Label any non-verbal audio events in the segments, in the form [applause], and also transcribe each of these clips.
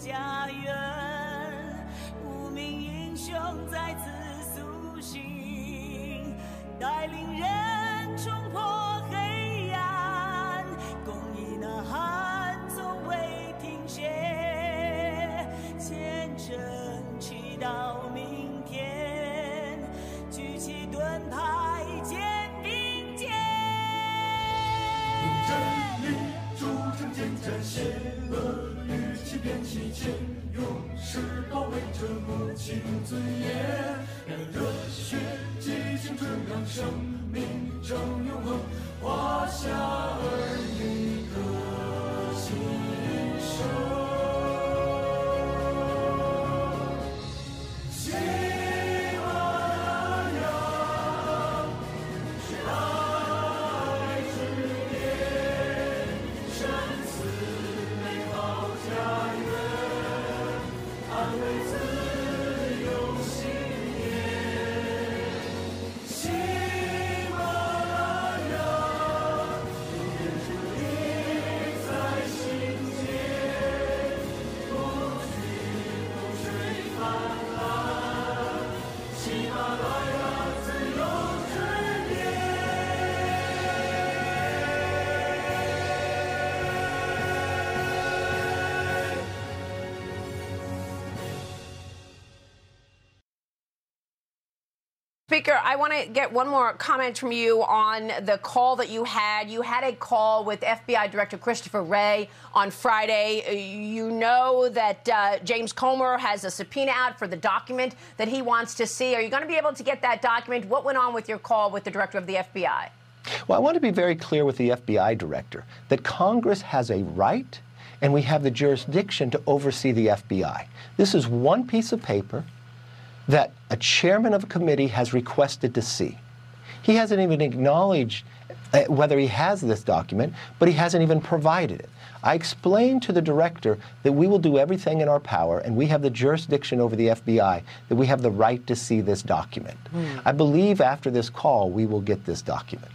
家园，这母亲尊严。让热血激情春让生命成永恒，华夏儿女歌 Speaker, I want to get one more comment from you on the call that you had. You had a call with FBI Director Christopher Wray on Friday. You know that uh, James Comer has a subpoena out for the document that he wants to see. Are you going to be able to get that document? What went on with your call with the director of the FBI? Well, I want to be very clear with the FBI director that Congress has a right and we have the jurisdiction to oversee the FBI. This is one piece of paper that a chairman of a committee has requested to see. He hasn't even acknowledged uh, whether he has this document, but he hasn't even provided it. I explained to the director that we will do everything in our power and we have the jurisdiction over the FBI, that we have the right to see this document. I believe after this call we will get this document.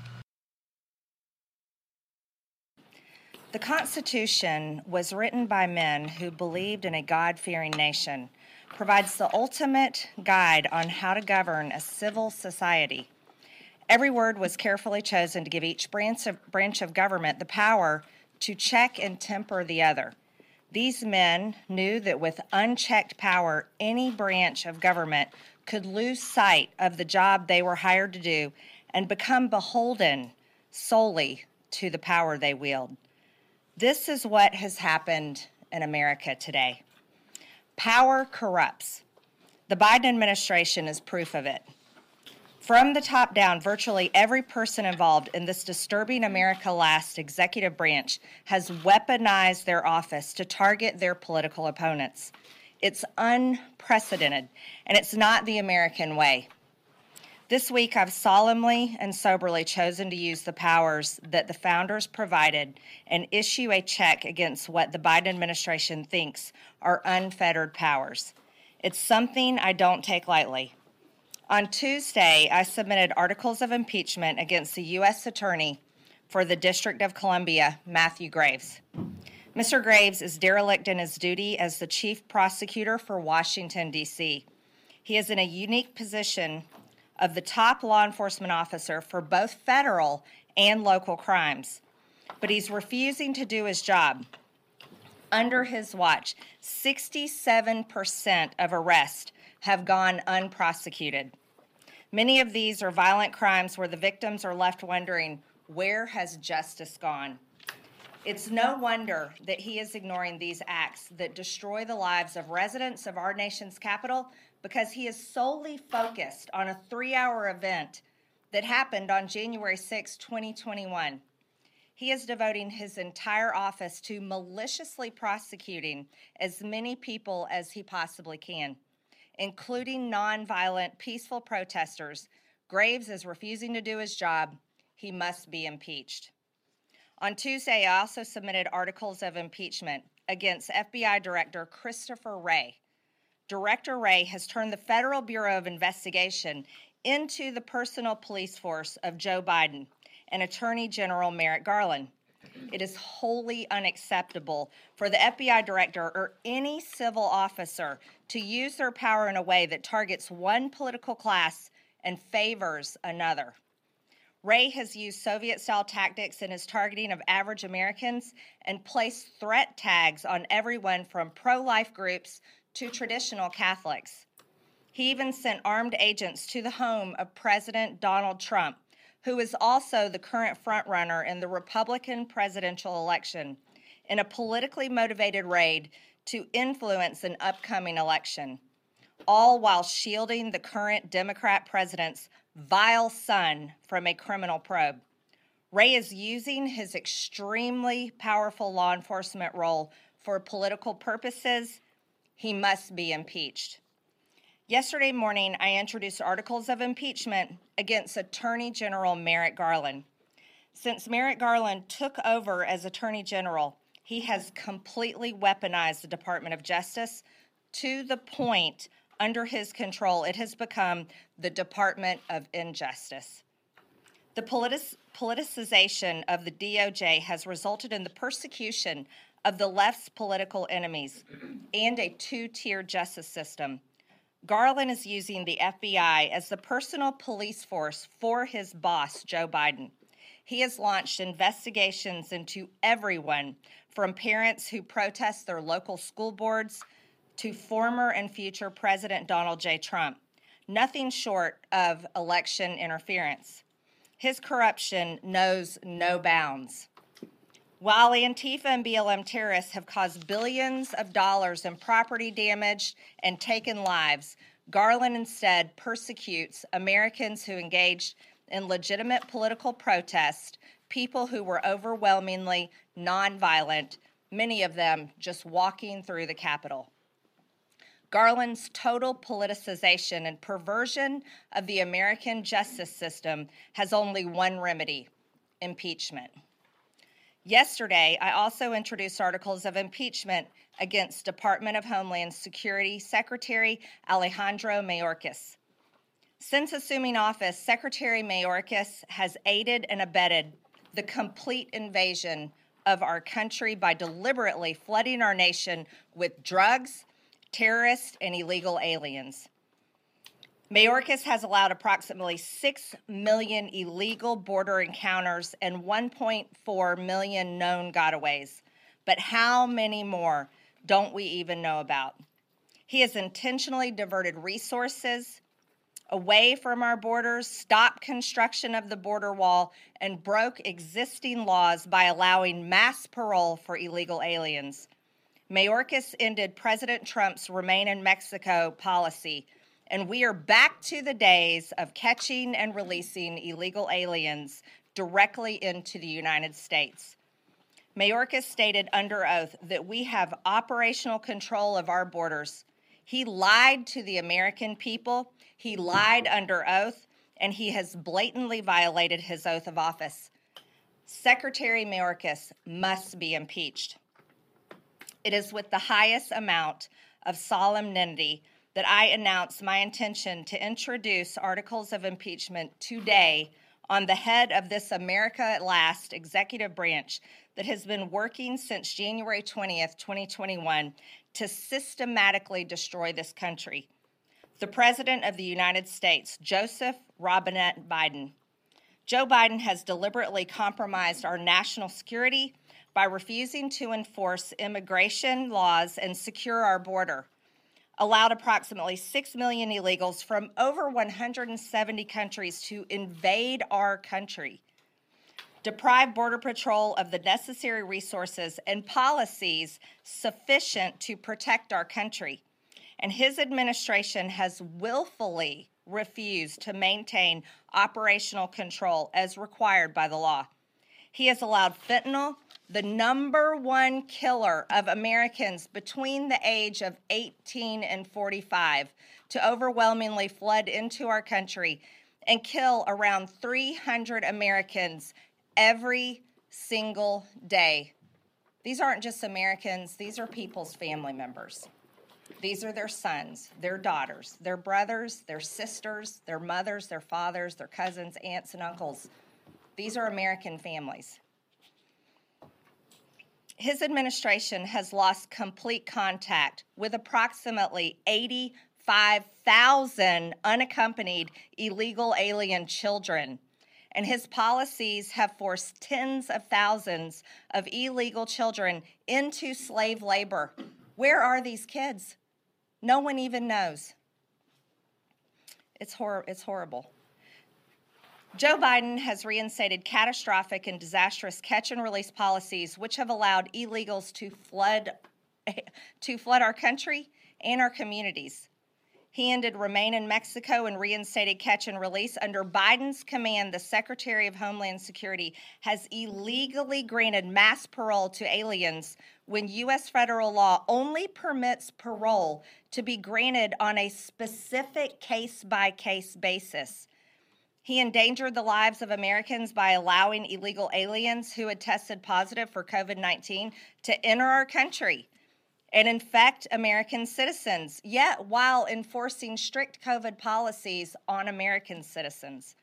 The Constitution was written by men who believed in a God fearing nation, provides the ultimate guide on how to govern a civil society. Every word was carefully chosen to give each branch of, branch of government the power to check and temper the other. These men knew that with unchecked power, any branch of government could lose sight of the job they were hired to do and become beholden solely to the power they wield. This is what has happened in America today. Power corrupts. The Biden administration is proof of it. From the top down, virtually every person involved in this disturbing America Last executive branch has weaponized their office to target their political opponents. It's unprecedented, and it's not the American way. This week, I've solemnly and soberly chosen to use the powers that the founders provided and issue a check against what the Biden administration thinks are unfettered powers. It's something I don't take lightly. On Tuesday, I submitted articles of impeachment against the U.S. Attorney for the District of Columbia, Matthew Graves. Mr. Graves is derelict in his duty as the chief prosecutor for Washington, D.C. He is in a unique position of the top law enforcement officer for both federal and local crimes, but he's refusing to do his job. Under his watch, 67% of arrests have gone unprosecuted. Many of these are violent crimes where the victims are left wondering where has justice gone? It's no wonder that he is ignoring these acts that destroy the lives of residents of our nation's capital because he is solely focused on a three hour event that happened on January 6, 2021. He is devoting his entire office to maliciously prosecuting as many people as he possibly can, including nonviolent, peaceful protesters. Graves is refusing to do his job. He must be impeached. On Tuesday, I also submitted articles of impeachment against FBI Director Christopher Wray. Director Ray has turned the Federal Bureau of Investigation into the personal police force of Joe Biden and Attorney General Merrick Garland. It is wholly unacceptable for the FBI director or any civil officer to use their power in a way that targets one political class and favors another. Ray has used Soviet style tactics in his targeting of average Americans and placed threat tags on everyone from pro life groups to traditional Catholics. He even sent armed agents to the home of President Donald Trump, who is also the current frontrunner in the Republican presidential election, in a politically motivated raid to influence an upcoming election, all while shielding the current Democrat president's vile son from a criminal probe. Ray is using his extremely powerful law enforcement role for political purposes. He must be impeached. Yesterday morning, I introduced articles of impeachment against Attorney General Merrick Garland. Since Merrick Garland took over as Attorney General, he has completely weaponized the Department of Justice to the point under his control it has become the Department of Injustice. The politic- politicization of the DOJ has resulted in the persecution of the left's political enemies and a two tier justice system. Garland is using the FBI as the personal police force for his boss, Joe Biden. He has launched investigations into everyone from parents who protest their local school boards to former and future President Donald J. Trump. Nothing short of election interference. His corruption knows no bounds. While Antifa and BLM terrorists have caused billions of dollars in property damage and taken lives, Garland instead persecutes Americans who engaged in legitimate political protest, people who were overwhelmingly nonviolent, many of them just walking through the Capitol. Garland's total politicization and perversion of the American justice system has only one remedy impeachment. Yesterday, I also introduced articles of impeachment against Department of Homeland Security Secretary Alejandro Mayorkas. Since assuming office, Secretary Mayorkas has aided and abetted the complete invasion of our country by deliberately flooding our nation with drugs, terrorists, and illegal aliens. Mayorkas has allowed approximately 6 million illegal border encounters and 1.4 million known gotaways. But how many more don't we even know about? He has intentionally diverted resources away from our borders, stopped construction of the border wall, and broke existing laws by allowing mass parole for illegal aliens. Mayorkas ended President Trump's Remain in Mexico policy and we are back to the days of catching and releasing illegal aliens directly into the United States. Mayorkas stated under oath that we have operational control of our borders. He lied to the American people, he lied under oath, and he has blatantly violated his oath of office. Secretary Mayorkas must be impeached. It is with the highest amount of solemnity that I announce my intention to introduce articles of impeachment today on the head of this America at Last executive branch that has been working since January 20th, 2021, to systematically destroy this country. The President of the United States, Joseph Robinette Biden. Joe Biden has deliberately compromised our national security by refusing to enforce immigration laws and secure our border allowed approximately 6 million illegals from over 170 countries to invade our country, deprive Border Patrol of the necessary resources and policies sufficient to protect our country. And his administration has willfully refused to maintain operational control as required by the law. He has allowed fentanyl the number one killer of Americans between the age of 18 and 45 to overwhelmingly flood into our country and kill around 300 Americans every single day. These aren't just Americans, these are people's family members. These are their sons, their daughters, their brothers, their sisters, their mothers, their fathers, their cousins, aunts, and uncles. These are American families. his administration has lost complete contact with approximately 85,000 unaccompanied illegal alien children. And his policies have forced tens of thousands of illegal children into slave labor. Where are these kids? No one even knows. It's, hor- it's horrible. Joe Biden has reinstated catastrophic and disastrous catch and release policies which have allowed illegals to flood [laughs] to flood our country and our communities. He ended remain in Mexico and reinstated catch and release. Under Biden's command, the Secretary of Homeland Security has illegally granted mass parole to aliens when U.S. federal law only permits parole to be granted on a specific case by case basis. He endangered the lives of Americans by allowing illegal aliens who had tested positive for COVID 19 to enter our country and infect American citizens, yet while enforcing strict COVID policies on American citizens.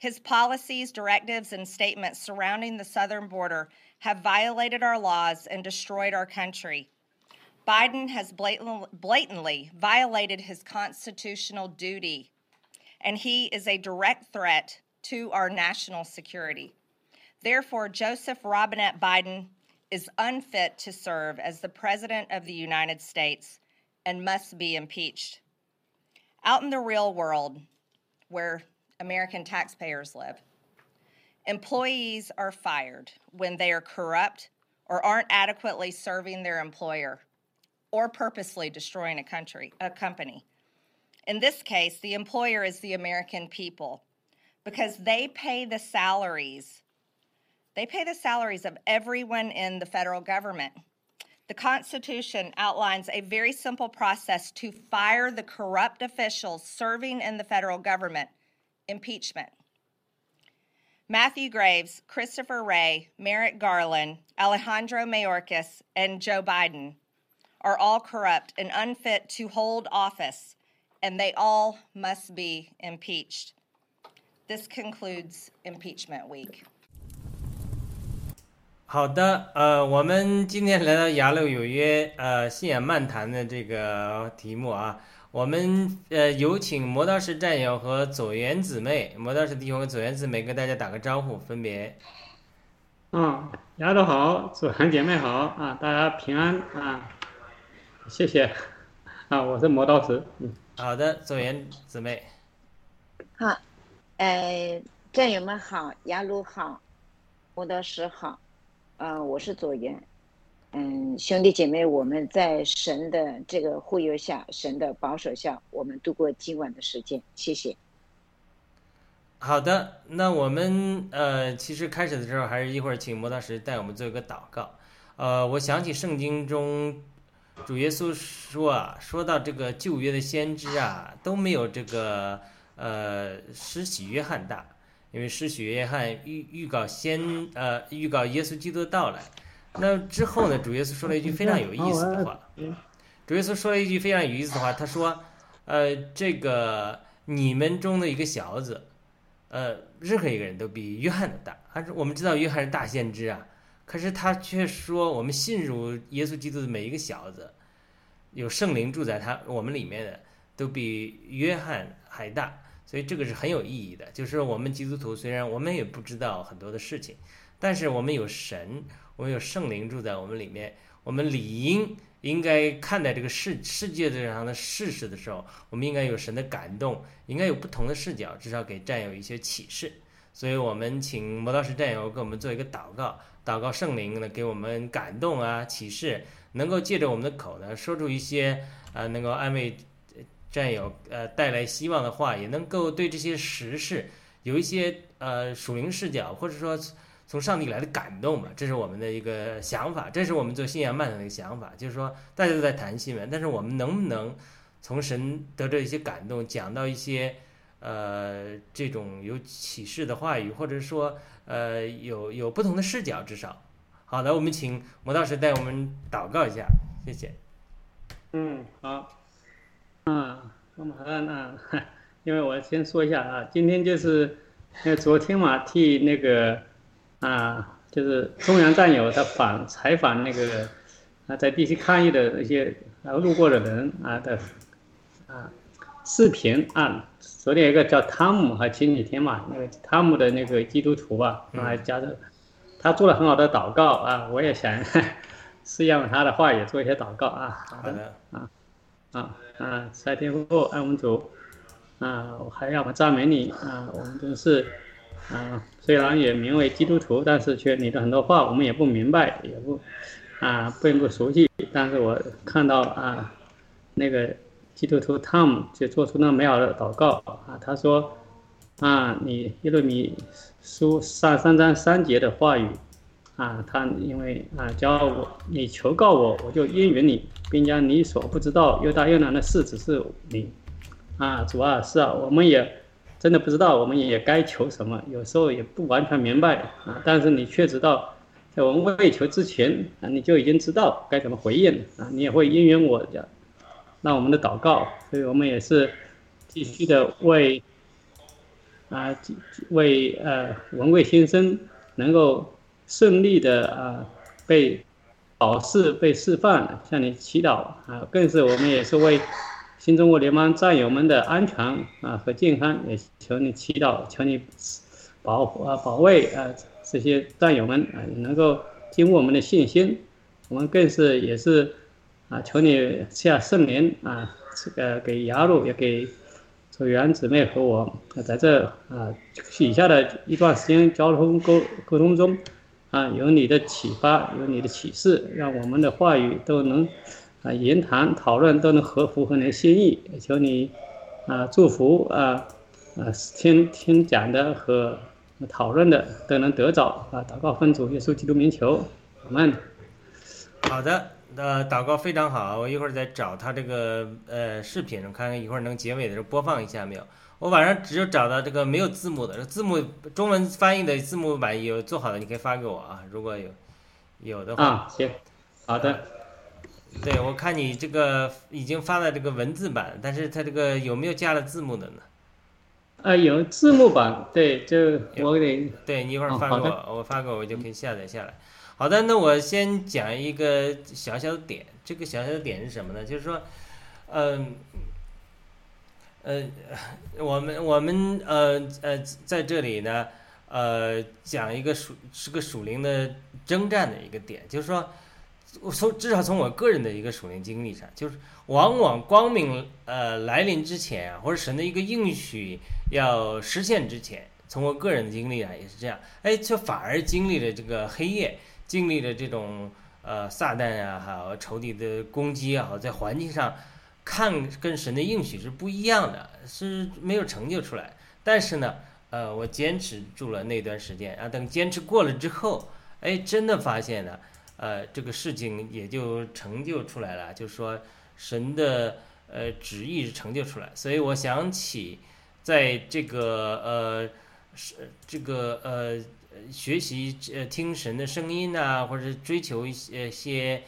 His policies, directives, and statements surrounding the southern border have violated our laws and destroyed our country. Biden has blatantly violated his constitutional duty, and he is a direct threat to our national security. Therefore, Joseph Robinette Biden is unfit to serve as the President of the United States and must be impeached. Out in the real world, where American taxpayers live, employees are fired when they are corrupt or aren't adequately serving their employer or purposely destroying a country, a company. In this case, the employer is the American people because they pay the salaries they pay the salaries of everyone in the federal government. The Constitution outlines a very simple process to fire the corrupt officials serving in the federal government impeachment. Matthew Graves, Christopher Wray, Merrick Garland, Alejandro Mayorkas, and Joe Biden are all corrupt and unfit to hold office, and they all must be impeached. This concludes impeachment week. 好的，呃，我们今天来到《雅鲁有约》呃信仰漫谈的这个题目啊，我们呃有请磨刀石战友和左元姊妹，磨刀石弟兄和左元姊妹跟大家打个招呼，分别。嗯，丫头好，左元姐妹好啊，大家平安啊，谢谢啊，我是磨刀石，嗯。好的，左元姊妹。好，呃，战友们好，雅鲁好，磨刀石好。啊，我是左岩，嗯，兄弟姐妹，我们在神的这个护佑下，神的保守下，我们度过今晚的时间，谢谢。好的，那我们呃，其实开始的时候，还是一会儿请摩大师带我们做一个祷告。呃，我想起圣经中主耶稣说啊，说到这个旧约的先知啊，都没有这个呃施洗约翰大。因为施洗约翰预预告先呃预告耶稣基督的到来，那之后呢，主耶稣说了一句非常有意思的话。主耶稣说了一句非常有意思的话，他说：“呃，这个你们中的一个小子，呃，任何一个人都比约翰的大。还是我们知道约翰是大先知啊，可是他却说我们信入耶稣基督的每一个小子，有圣灵住在他我们里面的，都比约翰还大。”所以这个是很有意义的，就是我们基督徒虽然我们也不知道很多的事情，但是我们有神，我们有圣灵住在我们里面，我们理应应该看待这个世世界上的事实的时候，我们应该有神的感动，应该有不同的视角，至少给战友一些启示。所以我们请魔道士战友给我们做一个祷告，祷告圣灵呢给我们感动啊启示，能够借着我们的口呢说出一些啊能够安慰。战友，呃，带来希望的话，也能够对这些时事有一些呃属灵视角，或者说从上帝来的感动吧。这是我们的一个想法，这是我们做信仰漫谈的一个想法。就是说，大家都在谈新闻，但是我们能不能从神得着一些感动，讲到一些呃这种有启示的话语，或者说呃有有不同的视角，至少。好的，我们请魔道士带我们祷告一下，谢谢。嗯，好。啊，我们好像啊，[laughs] 因为我先说一下啊，今天就是，因为昨天嘛替那个啊就是中央战友他访采访那个啊在地区抗议的那些啊路过的人啊的啊视频啊，昨天有一个叫汤姆，和前几天嘛，那个汤姆的那个基督徒吧，还加的他做了很好的祷告啊，我也想 [laughs] 是用他的话也做一些祷告啊。好的啊啊啊！三天后爱我们主啊，我还要我赞美你啊！我们真是啊，虽然也名为基督徒，但是却你的很多话我们也不明白，也不啊并不熟悉。但是我看到啊，那个基督徒 Tom 就做出那美好的祷告啊，他说啊，你耶路米书上三章三节的话语。啊，他因为啊，教我你求告我，我就应允你，并将你所不知道又大又难的事指示你。啊，主啊，是啊，我们也真的不知道，我们也该求什么，有时候也不完全明白啊。但是你却知道，在我们未求之前啊，你就已经知道该怎么回应啊，你也会应允我的，那我们的祷告。所以我们也是继续的为啊，为呃文贵先生能够。顺利的啊，被保释、被释放，向你祈祷啊！更是我们也是为新中国联邦战友们的安全啊和健康，也求你祈祷，求你保护啊、保卫啊这些战友们啊，能够经我们的信心。我们更是也是啊，求你下圣灵啊，这个给雅鲁也给组员姊妹和我在这啊以下的一段时间交通沟沟通中。啊，有你的启发，有你的启示，让我们的话语都能啊言谈讨论都能合符合你的心意。求你啊祝福啊啊听听讲的和讨论的都能得着啊祷告分组耶稣基督名求，我们好的，呃祷告非常好，我一会儿再找他这个呃视频，看看一会儿能结尾的时候播放一下没有。我晚上只有找到这个没有字幕的，字幕中文翻译的字幕版有做好的，你可以发给我啊。如果有有的话，啊行，好的。对，我看你这个已经发了这个文字版，但是它这个有没有加了字幕的呢？啊，有字幕版，对，就我给对你一会儿发给我，我发给我，我就可以下载下来。好的，那我先讲一个小小的点，这个小小的点是什么呢？就是说，嗯。呃，我们我们呃呃在这里呢，呃讲一个属是个属灵的征战的一个点，就是说，从至少从我个人的一个属灵经历上，就是往往光明呃来临之前啊，或者神的一个应许要实现之前，从我个人的经历啊也是这样，哎，却反而经历了这个黑夜，经历了这种呃撒旦啊，还有仇敌的攻击啊，在环境上。看跟神的应许是不一样的，是没有成就出来。但是呢，呃，我坚持住了那段时间啊，等坚持过了之后，哎，真的发现呢，呃，这个事情也就成就出来了，就是说神的呃旨意是成就出来。所以我想起，在这个呃是这个呃学习呃听神的声音呐，或者追求一些些。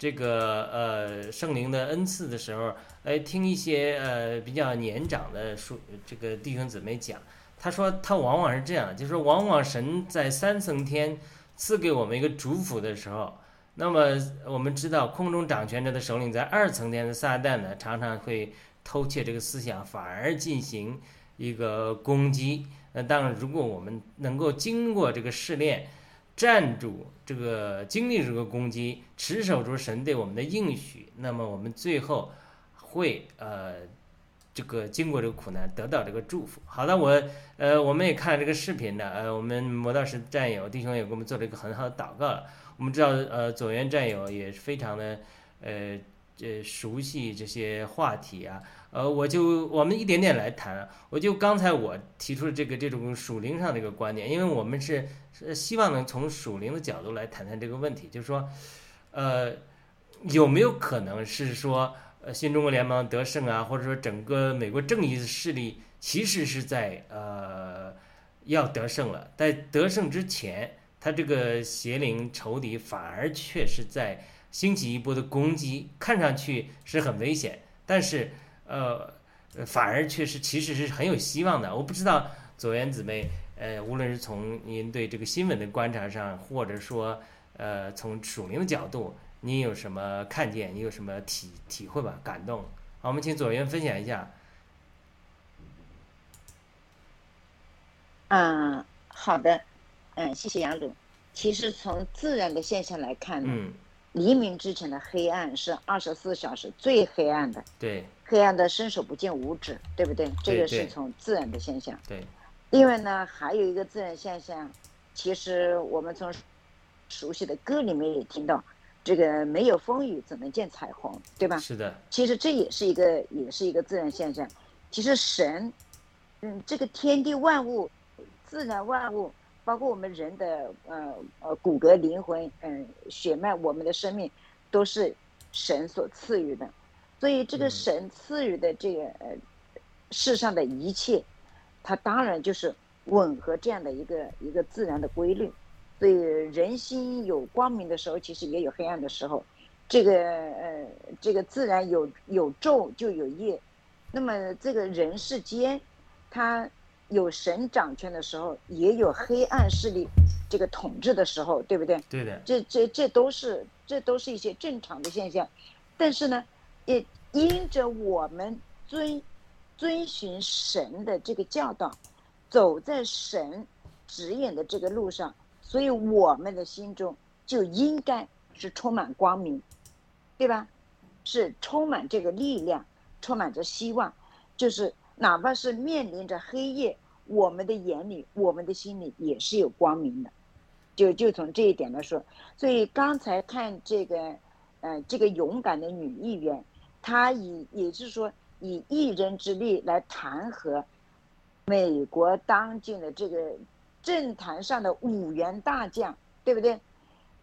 这个呃圣灵的恩赐的时候，哎，听一些呃比较年长的叔，这个弟兄姊妹讲，他说他往往是这样，就是往往神在三层天赐给我们一个主辅的时候，那么我们知道空中掌权者的首领在二层天的撒旦呢，常常会偷窃这个思想，反而进行一个攻击。那当然，如果我们能够经过这个试炼。站住！这个经历这个攻击，持守住神对我们的应许，那么我们最后会呃，这个经过这个苦难得到这个祝福。好的，我呃，我们也看了这个视频的，呃，我们魔道士战友弟兄也给我们做了一个很好的祷告了。我们知道，呃，左元战友也是非常的呃呃熟悉这些话题啊。呃，我就我们一点点来谈。我就刚才我提出的这个这种属灵上的一个观点，因为我们是希望能从属灵的角度来谈谈这个问题，就是说，呃，有没有可能是说，呃，新中国联邦得胜啊，或者说整个美国正义势力其实是在呃要得胜了，在得胜之前，他这个邪灵仇敌反而却是在兴起一波的攻击，看上去是很危险，但是。呃，反而却是其实是很有希望的。我不知道左元姊妹，呃，无论是从您对这个新闻的观察上，或者说呃从署名的角度，您有什么看见？你有什么体体会吧？感动？好，我们请左元分享一下。嗯，好的，嗯，谢谢杨总。其实从自然的现象来看呢，嗯，黎明之前的黑暗是二十四小时最黑暗的，对黑暗的伸手不见五指，对不对？这个是从自然的现象。对，另外呢，还有一个自然现象，其实我们从熟悉的歌里面也听到，这个没有风雨怎能见彩虹，对吧？是的，其实这也是一个也是一个自然现象。其实神，嗯，这个天地万物、自然万物，包括我们人的呃呃骨骼、灵魂、嗯、血脉，我们的生命，都是神所赐予的。所以这个嗯神赐予的这个呃世上的一切，它当然就是吻合这样的一个一个自然的规律。所以人心有光明的时候，其实也有黑暗的时候。这个呃，这个自然有有昼就有夜，那么这个人世间，它有神掌权的时候，也有黑暗势力这个统治的时候，对不对？对的，这这这都是这都是一些正常的现象，但是呢，也因着我们遵遵循神的这个教导，走在神指引的这个路上，所以我们的心中就应该是充满光明，对吧？是充满这个力量，充满着希望，就是哪怕是面临着黑夜，我们的眼里、我们的心里也是有光明的。就就从这一点来说，所以刚才看这个，呃，这个勇敢的女议员，他以也就是说以一人之力来弹劾美国当今的这个政坛上的五员大将，对不对？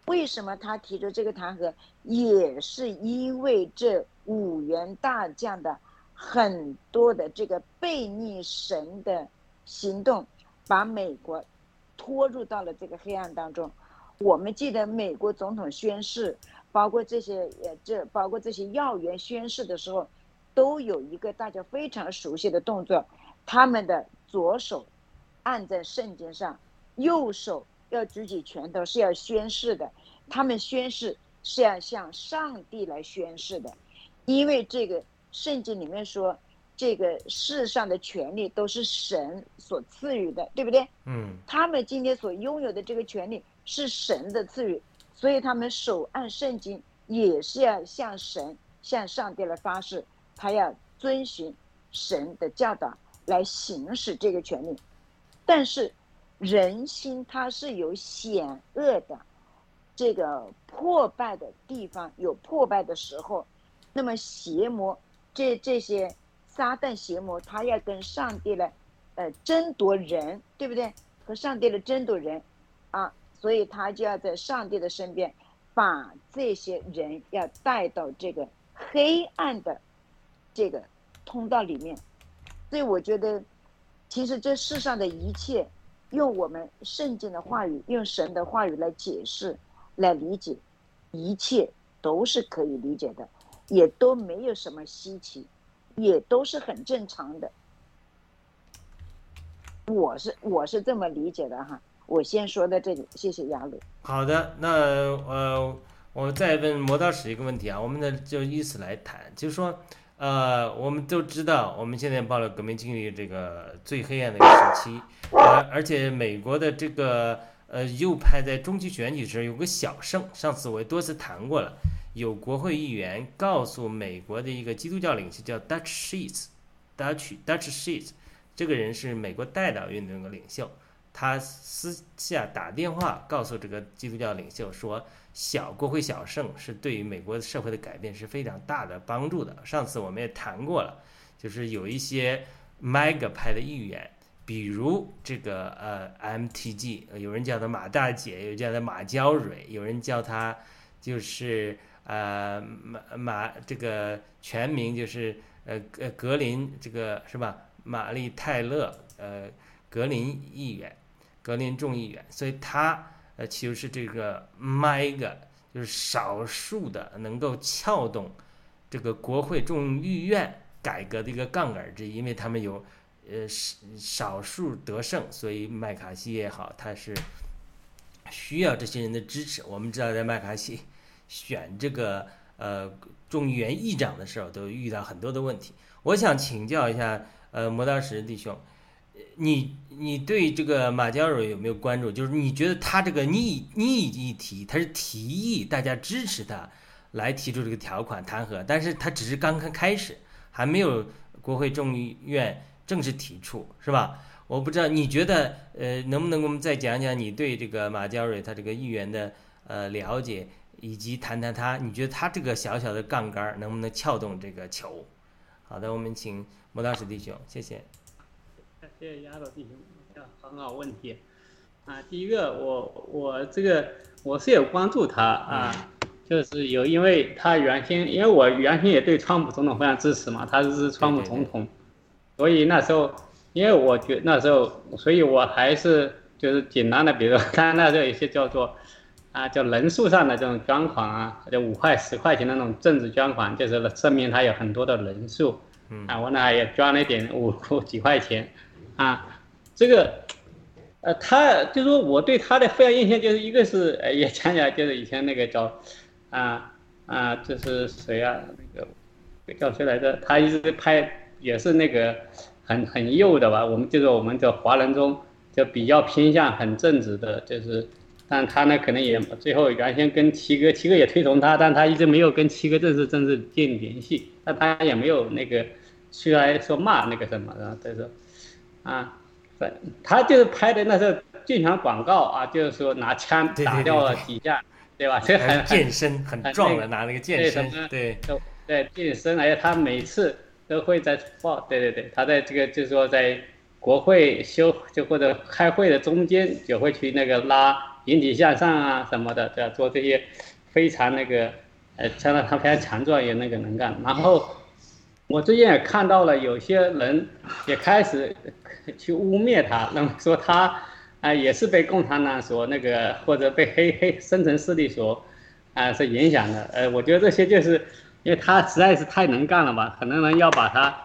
为什么他提出这个弹劾？也是因为这五员大将的很多的这个背逆神的行动，把美国拖入到了这个黑暗当中。我们记得美国总统宣誓，包括这些呃，这包括这些要员宣誓的时候，都有一个大家非常熟悉的动作，他们的左手按在圣经上，右手要举起拳头是要宣誓的。他们宣誓是要向上帝来宣誓的，因为这个圣经里面说，这个世上的权利都是神所赐予的，对不对？嗯，他们今天所拥有的这个权利是神的赐予，所以他们手按圣经也是要向神、向上帝来发誓，他要遵循神的教导来行使这个权利。但是人心它是有险恶的，这个破败的地方有破败的时候，那么邪魔这这些撒旦邪魔，他要跟上帝来呃争夺人，对不对？和上帝的争夺人啊，所以他就要在上帝的身边，把这些人要带到这个黑暗的这个通道里面。所以我觉得，其实这世上的一切，用我们圣经的话语，用神的话语来解释、来理解，一切都是可以理解的，也都没有什么稀奇，也都是很正常的。我是我是这么理解的哈。我先说到这里，谢谢雅鲁。好的，那呃，我再问磨刀石一个问题啊，我们呢就以此来谈，就是说，呃，我们都知道，我们现在报了革命经历这个最黑暗的一个时期，呃，而且美国的这个呃右派在中期选举时有个小胜，上次我也多次谈过了，有国会议员告诉美国的一个基督教领袖叫 Dutch Sheets，Dutch Dutch Sheets，这个人是美国代祷运动的领袖。他私下打电话告诉这个基督教领袖说，小国会小胜是对于美国社会的改变是非常大的帮助的。上次我们也谈过了，就是有一些 MAGA 派的议员，比如这个呃 MTG，有人叫他马大姐，有人叫他马娇蕊，有人叫他就是呃马马这个全名就是呃格格林这个是吧？玛丽泰勒呃格林议员。格林众议员，所以他呃其实是这个 MAGA，就是少数的能够撬动这个国会众议院改革的一个杠杆之一，因为他们有呃少少数得胜，所以麦卡锡也好，他是需要这些人的支持。我们知道，在麦卡锡选这个呃众议员议长的时候，都遇到很多的问题。我想请教一下，呃，磨刀石弟兄，你你对这个马加瑞有没有关注？就是你觉得他这个逆逆议题，他是提议大家支持他来提出这个条款弹劾，但是他只是刚刚开始，还没有国会众议院正式提出，是吧？我不知道，你觉得呃，能不能给我们再讲讲你对这个马加瑞他这个议员的呃了解，以及谈谈他，你觉得他这个小小的杠杆能不能撬动这个球？好的，我们请磨刀石弟兄，谢谢。谢谢丫头弟兄，很好问题。啊，第一个，我我这个我是有关注他啊，就是有，因为他原先，因为我原先也对川普总统非常支持嘛，他是川普总统，所以那时候，因为我觉那时候，所以我还是就是简单的，比如说，他那时候有些叫做啊，叫人数上的这种捐款啊，就五块十块钱那种政治捐款，就是证明他有很多的人数。啊，我那也捐了一点五几块钱。啊，这个，呃，他就说我对他的非常印象就是一个是，呃，也讲讲就是以前那个叫，啊啊，就是谁啊，那个叫谁来着？他一直拍也是那个很很右的吧？我们就是我们叫华人中就比较偏向很正直的，就是，但他呢可能也最后原先跟七哥，七哥也推崇他，但他一直没有跟七哥正式正式建联系，但他也没有那个出来说骂那个什么，然后他说。啊，反他就是拍的那时候竞选广告啊，就是说拿枪打掉了几下，对吧？这很健身很壮的拿那个健身，对，都对健身，而且他每次都会在报，对对对，他在这个就是说在国会休就或者开会的中间就会去那个拉引体向上啊什么的，对吧？做这些非常那个呃，相当他非常强壮也那个能干。然后我最近也看到了有些人也开始。[laughs] 去污蔑他，那么说他 [laughs] 啊也是被共产党所那个，或者被黑黑深层势力所啊所影响的。呃，我觉得这些就是因为他实在是太能干了吧，很多人要把他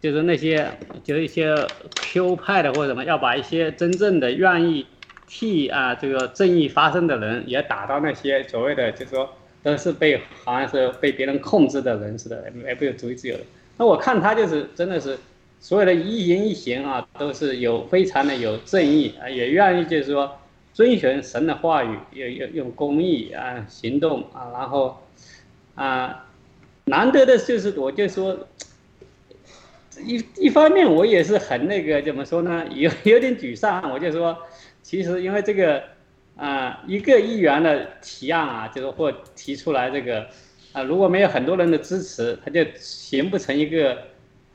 就是那些就是一些 Q 派的或者什么，要把一些真正的愿意替啊这个正义发声的人也打到那些所谓的就是说都是被好像是被别人控制的人似的，也不有主义自由的。那我看他就是真的是。所有的一言一行啊，都是有非常的有正义啊，也愿意就是说遵循神的话语，用用用公益啊行动啊，然后啊，难得的就是我就说一一方面我也是很那个怎么说呢，有有点沮丧，我就说其实因为这个啊一个议员的提案啊，就是或提出来这个啊，如果没有很多人的支持，他就形不成一个。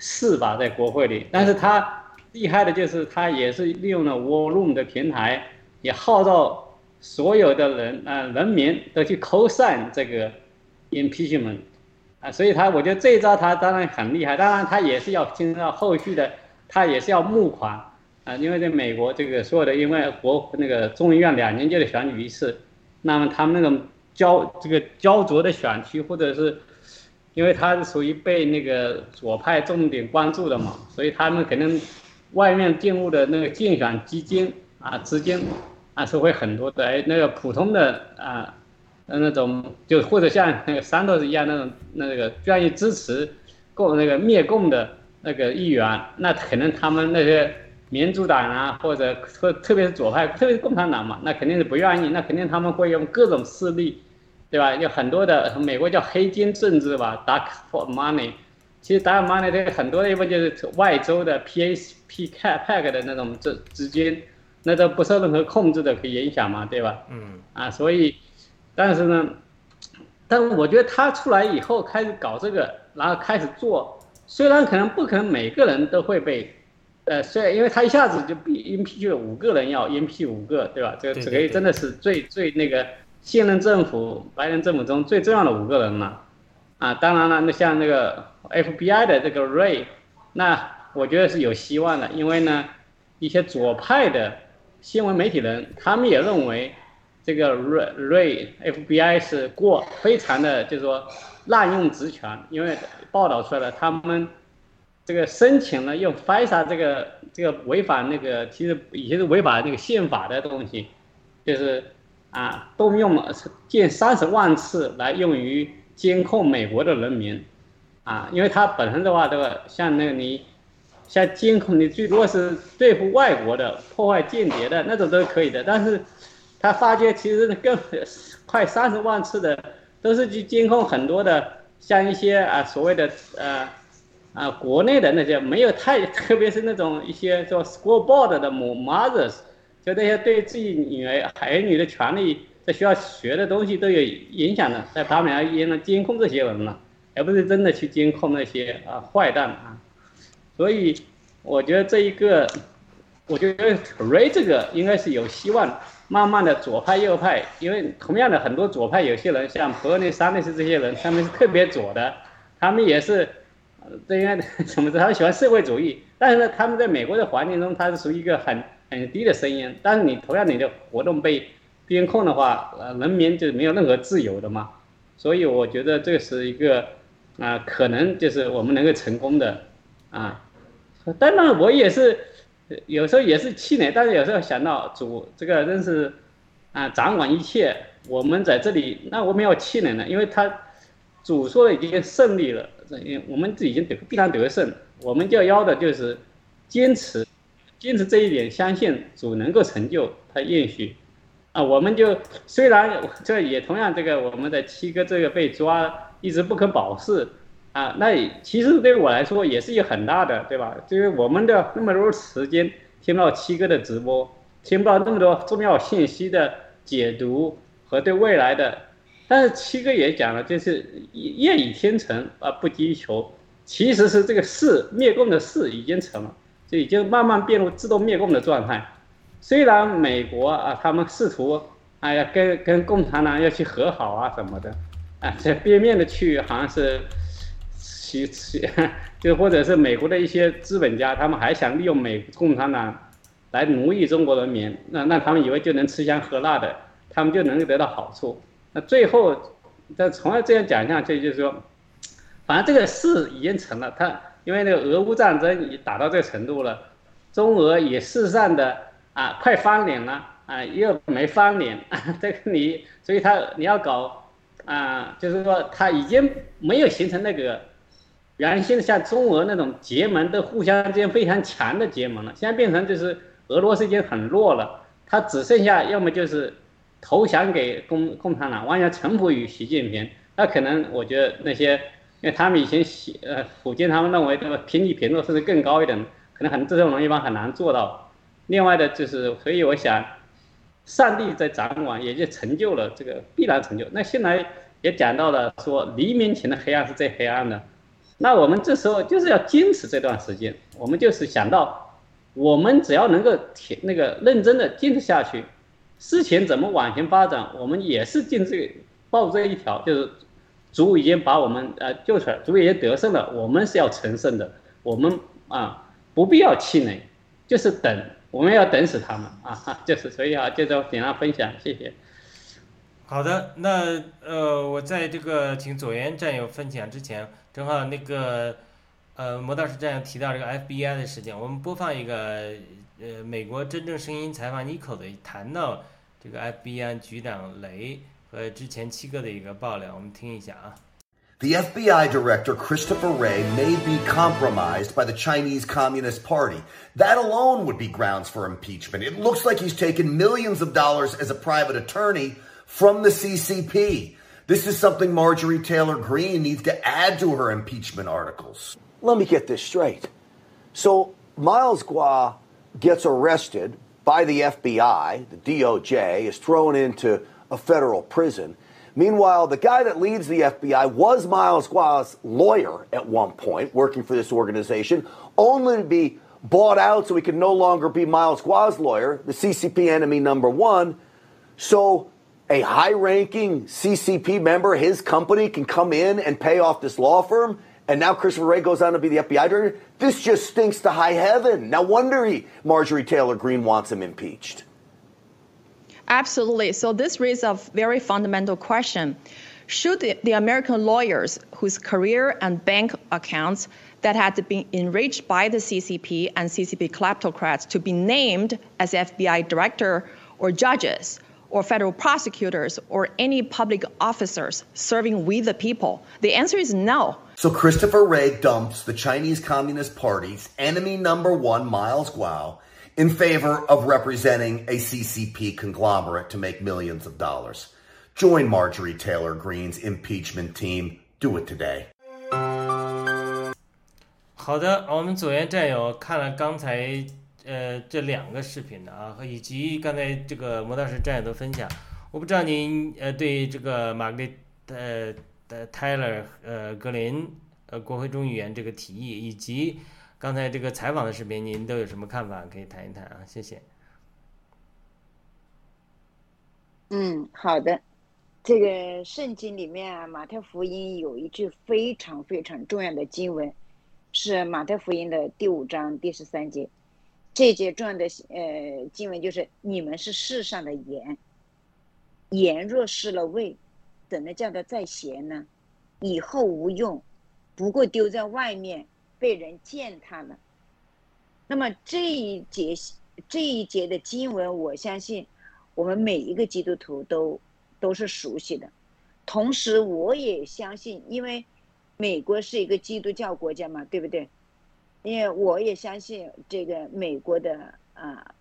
是吧，在国会里，但是他厉害的就是他也是利用了 War Room 的平台，也号召所有的人啊人民都去 co-sign 这个 impeachment，啊，所以他我觉得这一招他当然很厉害，当然他也是要听到后续的，他也是要募款。啊，因为在美国这个所有的因为国那个众议院两年就得选举一次，那么他们那种焦这个焦灼的选区或者是。因为他是属于被那个左派重点关注的嘛，所以他们肯定外面进入的那个竞选基金啊资金啊是会很多的，哎，那个普通的啊那种就或者像那个山头一样那种那个愿意支持共那个灭共的那个议员，那可能他们那些民主党啊或者特特别是左派，特别是共产党嘛，那肯定是不愿意，那肯定他们会用各种势力。对吧？有很多的美国叫黑金政治吧，dark for money。其实 dark money 这个很多的一部分就是外州的 P A P c a p 的那种资资金，那都不受任何控制的可以影响嘛，对吧？嗯。啊，所以，但是呢，但我觉得他出来以后开始搞这个，然后开始做，虽然可能不可能每个人都会被，呃，虽然因为他一下子就比 M P 就五个人要 M P 五个，对吧？这个这个真的是最最那个。现任政府、白人政府中最重要的五个人嘛，啊，当然了，那像那个 FBI 的这个 Ray，那我觉得是有希望的，因为呢，一些左派的新闻媒体人，他们也认为这个 Ray FBI 是过非常的，就是说滥用职权，因为报道出来了，他们这个申请了用 FISA 这个这个违反那个其实以前是违反那个宪法的东西，就是啊动用了近三十万次来用于监控美国的人民，啊，因为它本身的话，这个像那个你像监控你最多是对付外国的破坏间谍的那种都是可以的，但是他发觉其实更快三十万次的都是去监控很多的像一些啊所谓的呃。啊，国内的那些没有太，[laughs] 特别是那种一些做 school board 的母 mothers，就那些对自己女儿儿女的权利在学校学的东西都有影响的，在他们而言呢，监控这些人了，而不是真的去监控那些啊坏蛋啊。所以我觉得这一个，我觉得 Ray 这个应该是有希望，慢慢的左派右派，因为同样的很多左派有些人像伯内桑内斯这些人，他们是特别左的，他们也是。这应该 [laughs] 怎么说？他们喜欢社会主义，但是呢，他们在美国的环境中，他是属于一个很很低的声音。但是你同样你的活动被监控的话，呃，人民就没有任何自由的嘛。所以我觉得这是一个啊，可能就是我们能够成功的啊。当然，我也是有时候也是气馁，但是有时候想到主这个真是啊，掌管一切，我们在这里，那我们要气馁呢，因为他主说已经胜利了。因为我们已经得必然得胜，我们就要的就是坚持，坚持这一点，相信主能够成就他应许。啊，我们就虽然这也同样这个我们的七哥这个被抓一直不肯保释，啊，那其实对我来说也是有很大的，对吧？就是我们的那么多时间听到七哥的直播，听不到那么多重要信息的解读和对未来的。但是七哥也讲了，就是业已天成啊，不急于求，其实是这个事灭共的事已经成了，就已经慢慢变入自动灭共的状态。虽然美国啊，他们试图哎呀跟跟共产党要去和好啊什么的，啊，这边面的去好像是，其其 [laughs] 就或者是美国的一些资本家，他们还想利用美共产党来奴役中国人民，那那他们以为就能吃香喝辣的，他们就能得到好处。那最后，再从而这样讲下去，就是说，反正这个事已经成了。他因为那个俄乌战争已打到这个程度了，中俄也事实上的啊，快翻脸了啊，又没翻脸。这个你，所以他你要搞啊，就是说他已经没有形成那个原先像中俄那种结盟都互相之间非常强的结盟了。现在变成就是俄罗斯已经很弱了，他只剩下要么就是。投降给共共产党，完全臣服于习近平，那可能我觉得那些，因为他们以前习呃普京他们认为这个平起平坐甚至更高一点，可能很这种人一般很难做到。另外的就是，所以我想，上帝在掌管，也就成就了这个必然成就。那现在也讲到了说，黎明前的黑暗是最黑暗的，那我们这时候就是要坚持这段时间，我们就是想到，我们只要能够挺那个认真的坚持下去。事情怎么往前发展，我们也是进这个抱这一条，就是主已经把我们呃救出来，主已经得胜了，我们是要成胜的，我们啊不必要气馁，就是等，我们要等死他们 [laughs] 啊，就是所以啊，就这点上分享，谢谢。好的，那呃，我在这个请左岩战友分享之前，正好那个呃魔道士战友提到这个 FBI 的事情，我们播放一个呃美国真正声音采访 Nico 的谈到。这个 FBI 局长雷 和之前七个的一个爆料，我们听一下啊。The FBI director, Christopher Wray, may be compromised by the Chinese Communist Party. That alone would be grounds for impeachment. It looks like he's taken millions of dollars as a private attorney from the CCP. This is something Marjorie Taylor Greene needs to add to her impeachment articles. Let me get this straight. So, Miles Gua gets arrested by the FBI, the DOJ, is thrown into a federal prison. Meanwhile, the guy that leads the FBI was Miles Gua's lawyer at one point, working for this organization, only to be bought out so he could no longer be Miles Gua's lawyer, the CCP enemy number one. So a high ranking CCP member, his company, can come in and pay off this law firm and now Christopher Wray goes on to be the FBI director. This just stinks to high heaven. No wonder he, Marjorie Taylor Greene wants him impeached. Absolutely. So this raises a very fundamental question. Should the, the American lawyers whose career and bank accounts that had been enriched by the CCP and CCP kleptocrats to be named as FBI director or judges or federal prosecutors or any public officers serving with the people? The answer is no. So Christopher Wray dumps the Chinese Communist Party's enemy number one, Miles Guo, in favor of representing a CCP conglomerate to make millions of dollars. Join Marjorie Taylor Greene's impeachment team. Do it today. 好的，我们左岩战友看了刚才呃这两个视频的啊，以及刚才这个磨刀石战友的分享，我不知道您呃对这个玛格丽呃的泰勒呃格林呃国会众议员这个提议，以及刚才这个采访的视频，您都有什么看法？可以谈一谈啊，谢谢。嗯，好的。这个圣经里面啊，马太福音有一句非常非常重要的经文，是马太福音的第五章第十三节。这节重要的呃经文就是：你们是世上的盐，盐若失了味，怎么叫它再咸呢？以后无用，不过丢在外面，被人践踏了。那么这一节这一节的经文，我相信我们每一个基督徒都。都是熟悉的，同时我也相信，因为美国是一个基督教国家嘛，对不对？因为我也相信这个美国的啊，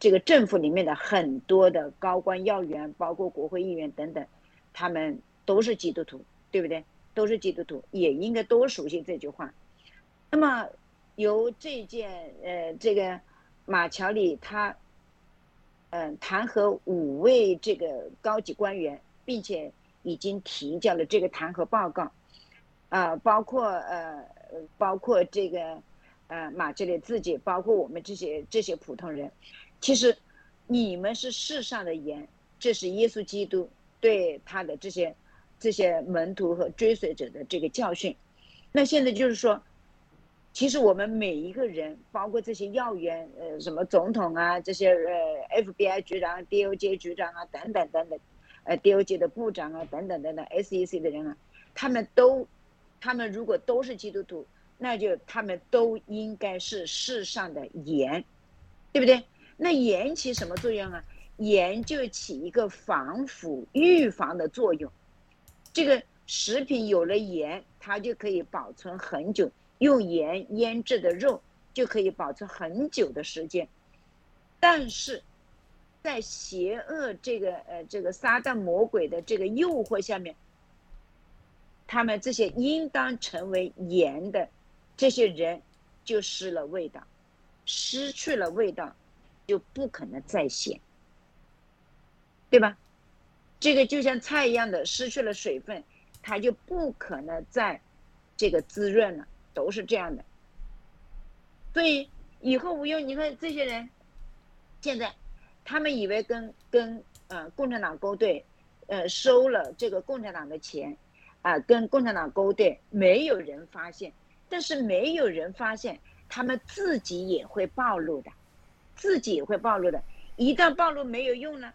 这个政府里面的很多的高官要员，包括国会议员等等，他们都是基督徒，对不对？都是基督徒，也应该多熟悉这句话。那么由这件呃，这个马乔里他。嗯，弹劾五位这个高级官员，并且已经提交了这个弹劾报告，啊，包括呃，包括这个呃马志里自己，包括我们这些这些普通人，其实你们是世上的盐，这是耶稣基督对他的这些这些门徒和追随者的这个教训。那现在就是说。其实我们每一个人，包括这些要员，呃，什么总统啊，这些呃 FBI 局长、DOJ 局长啊，等等等等，呃，DOJ 的部长啊，等等等等，SEC 的人啊，他们都，他们如果都是基督徒，那就他们都应该是世上的盐，对不对？那盐起什么作用啊？盐就起一个防腐、预防的作用。这个食品有了盐，它就可以保存很久。用盐腌制的肉就可以保存很久的时间，但是，在邪恶这个呃这个撒旦魔鬼的这个诱惑下面，他们这些应当成为盐的这些人就失了味道，失去了味道，就不可能再咸，对吧？这个就像菜一样的，失去了水分，它就不可能再这个滋润了。都是这样的，所以以后无用。你看这些人，现在他们以为跟跟呃共产党勾兑，呃收了这个共产党的钱，啊跟共产党勾兑，没有人发现。但是没有人发现，他们自己也会暴露的，自己也会暴露的。一旦暴露没有用呢，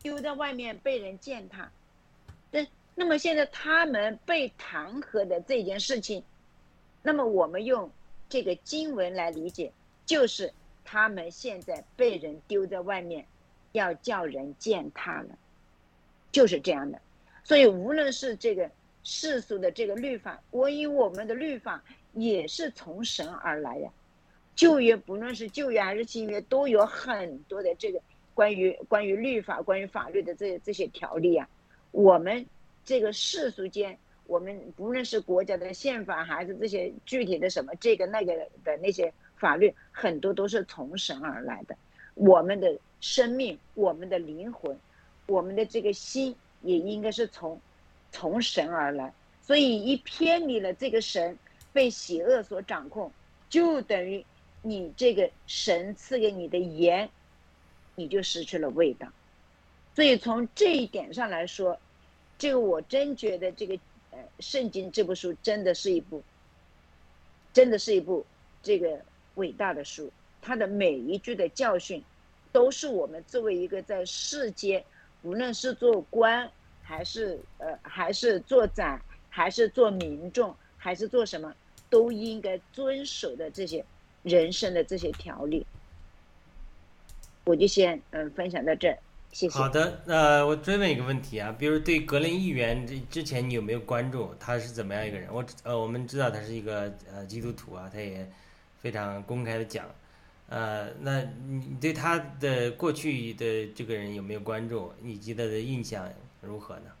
丢在外面被人践踏。那那么现在他们被弹劾的这件事情。那么我们用这个经文来理解，就是他们现在被人丢在外面，要叫人践踏了，就是这样的。所以无论是这个世俗的这个律法，我以我们的律法也是从神而来呀。旧约不论是旧约还是新约，都有很多的这个关于关于律法、关于法律的这这些条例啊。我们这个世俗间。我们不论是国家的宪法，还是这些具体的什么这个那个的那些法律，很多都是从神而来的。我们的生命、我们的灵魂、我们的这个心，也应该是从从神而来。所以一偏离了这个神，被邪恶所掌控，就等于你这个神赐给你的盐，你就失去了味道。所以从这一点上来说，这个我真觉得这个。圣经这部书真的是一部，真的是一部这个伟大的书。它的每一句的教训，都是我们作为一个在世间，无论是做官，还是呃，还是做宰，还是做民众，还是做什么，都应该遵守的这些人生的这些条例。我就先嗯分享到这儿，谢谢。好的，那我追问一个问题啊，比如对格林议员这之前你有没有关注？他是怎么样一个人？我呃，我们知道他是一个呃基督徒啊，他也非常公开的讲，呃，那你对他的过去的这个人有没有关注？以及他的印象如何呢？